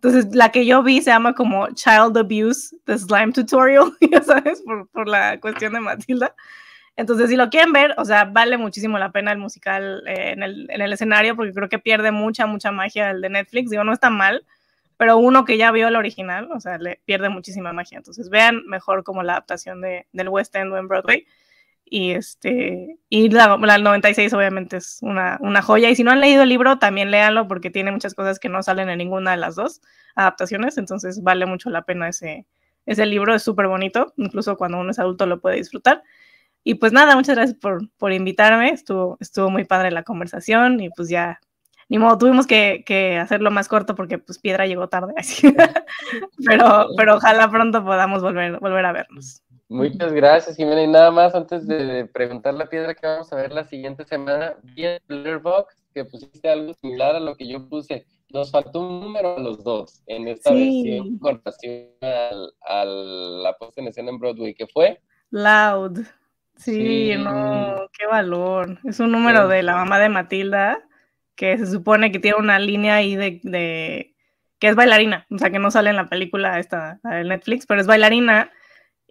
Speaker 3: Entonces, la que yo vi se llama como Child Abuse, The Slime Tutorial, ya sabes, por, por la cuestión de Matilda. Entonces, si lo quieren ver, o sea, vale muchísimo la pena el musical eh, en, el, en, el, escenario porque creo que pierde mucha, mucha magia el de Netflix. Digo, no está mal, pero uno que ya vio el original, o sea, le pierde muchísima magia. Entonces, vean mejor como la adaptación de, del West End o en Broadway. Y, este, y la, la 96 obviamente es una, una, joya. Y si no han leído el libro, también léanlo porque tiene muchas cosas que no salen en ninguna de las dos adaptaciones. Entonces, vale mucho la pena ese, ese libro. Es súper bonito. Incluso cuando uno es adulto lo puede disfrutar. Y pues nada, muchas gracias por, por invitarme, estuvo, estuvo muy padre la conversación y pues ya, ni modo, tuvimos que, que hacerlo más corto porque pues Piedra llegó tarde, así. pero, pero ojalá pronto podamos volver, volver a vernos.
Speaker 1: Muchas gracias, Jimena. Y nada más antes de preguntarle a Piedra que vamos a ver la siguiente semana, vi en Blurbox que pusiste algo similar a lo que yo puse. Nos faltó un número a los dos en esta versión con relación a la puesta en escena en Broadway, que fue
Speaker 3: Loud. Sí, no, qué valor. Es un número de la mamá de Matilda que se supone que tiene una línea ahí de, de, que es bailarina, o sea, que no sale en la película esta de Netflix, pero es bailarina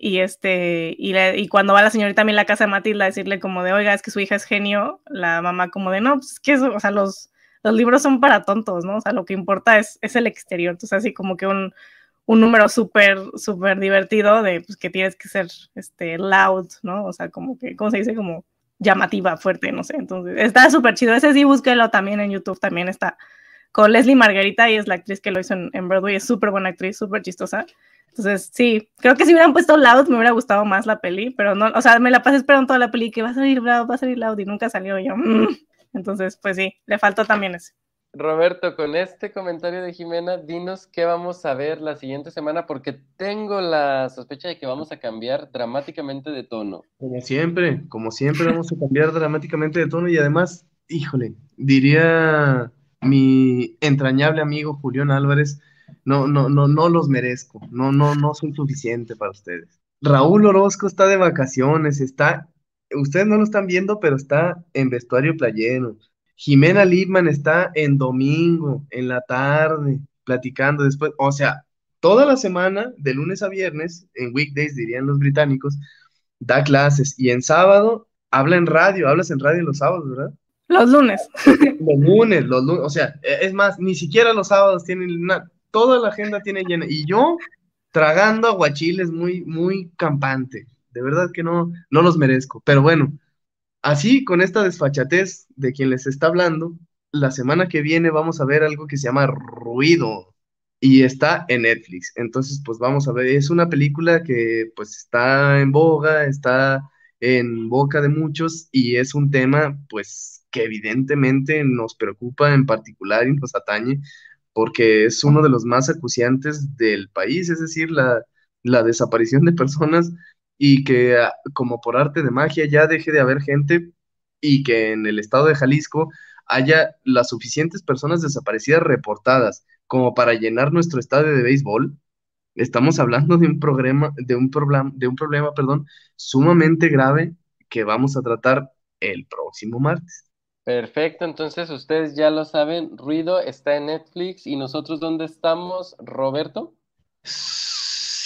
Speaker 3: y este y, y, cuando va la señorita a la casa de Matilda a decirle como de, "Oiga, es que su hija es genio", la mamá como de, "No, pues que eso, o sea, los los libros son para tontos, ¿no? O sea, lo que importa es, es el exterior." Entonces, así como que un un número súper, súper divertido de pues, que tienes que ser este, loud, ¿no? O sea, como que, ¿cómo se dice? Como llamativa, fuerte, no sé. Entonces, está súper chido. Ese sí, búsquelo también en YouTube, también está con Leslie Margarita y es la actriz que lo hizo en, Broadway. Es súper buena actriz, súper chistosa. Entonces, sí, creo que si hubieran puesto Loud me hubiera gustado más la peli, pero no, o sea, me la pasé esperando toda la peli que va a salir Loud, va a salir Loud y nunca salió yo. Mm". Entonces, pues sí, le faltó también ese.
Speaker 1: Roberto, con este comentario de Jimena, dinos qué vamos a ver la siguiente semana, porque tengo la sospecha de que vamos a cambiar dramáticamente de tono.
Speaker 2: Como siempre, como siempre vamos a cambiar dramáticamente de tono y además, híjole, diría mi entrañable amigo Julián Álvarez, no, no, no, no los merezco, no, no, no soy suficiente para ustedes. Raúl Orozco está de vacaciones, está, ustedes no lo están viendo, pero está en vestuario playero Jimena Lipman está en domingo, en la tarde, platicando después, o sea, toda la semana, de lunes a viernes, en weekdays dirían los británicos, da clases y en sábado habla en radio, hablas en radio los sábados, ¿verdad?
Speaker 3: Los lunes.
Speaker 2: Los lunes, los lunes, o sea, e, es más, ni siquiera los sábados tienen una, toda la agenda tiene llena. Y yo tragando aguachiles muy, muy campante. De verdad que no, no los merezco. Pero bueno, Así, con esta desfachatez de quien les está hablando, la semana que viene vamos a ver algo que se llama Ruido y está en Netflix. Entonces, pues vamos a ver, es una película que pues está en boga, está en boca de muchos y es un tema pues que evidentemente nos preocupa en particular y nos atañe porque es uno de los más acuciantes del país, es decir, la, la desaparición de personas y que ah, como por arte de magia ya deje de haber gente y que en el estado de Jalisco haya las suficientes personas desaparecidas reportadas como para llenar nuestro estadio de béisbol. Estamos hablando de un problema, de un problema, de un problema, perdón, sumamente grave que vamos a tratar el próximo martes.
Speaker 1: Perfecto, entonces ustedes ya lo saben, Ruido está en Netflix y nosotros dónde estamos, Roberto.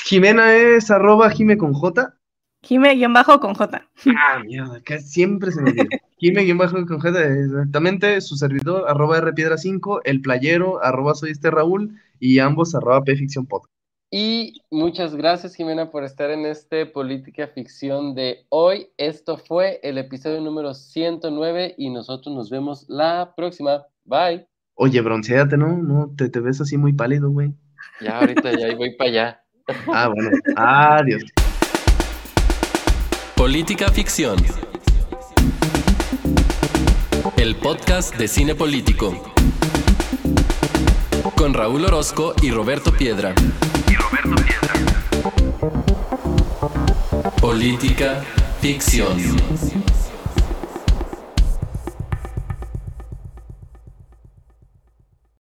Speaker 2: Jimena es arroba Jime con J
Speaker 3: Jime-bajo con J.
Speaker 2: Ah, mierda, que siempre se me olvida. Jime-bajo con J, exactamente, su servidor, arroba rpiedra5, el playero, arroba soy este Raúl, y ambos arroba pficción podcast.
Speaker 1: Y muchas gracias, Jimena, por estar en este Política Ficción de hoy. Esto fue el episodio número 109 y nosotros nos vemos la próxima. Bye.
Speaker 2: Oye, bronceate, ¿no? No, te, te ves así muy pálido, güey.
Speaker 1: Ya, ahorita ya voy para allá.
Speaker 2: Ah, bueno. Adiós.
Speaker 4: Política Ficción. El podcast de cine político. Con Raúl Orozco y Roberto Piedra. Roberto Piedra. Política Ficción.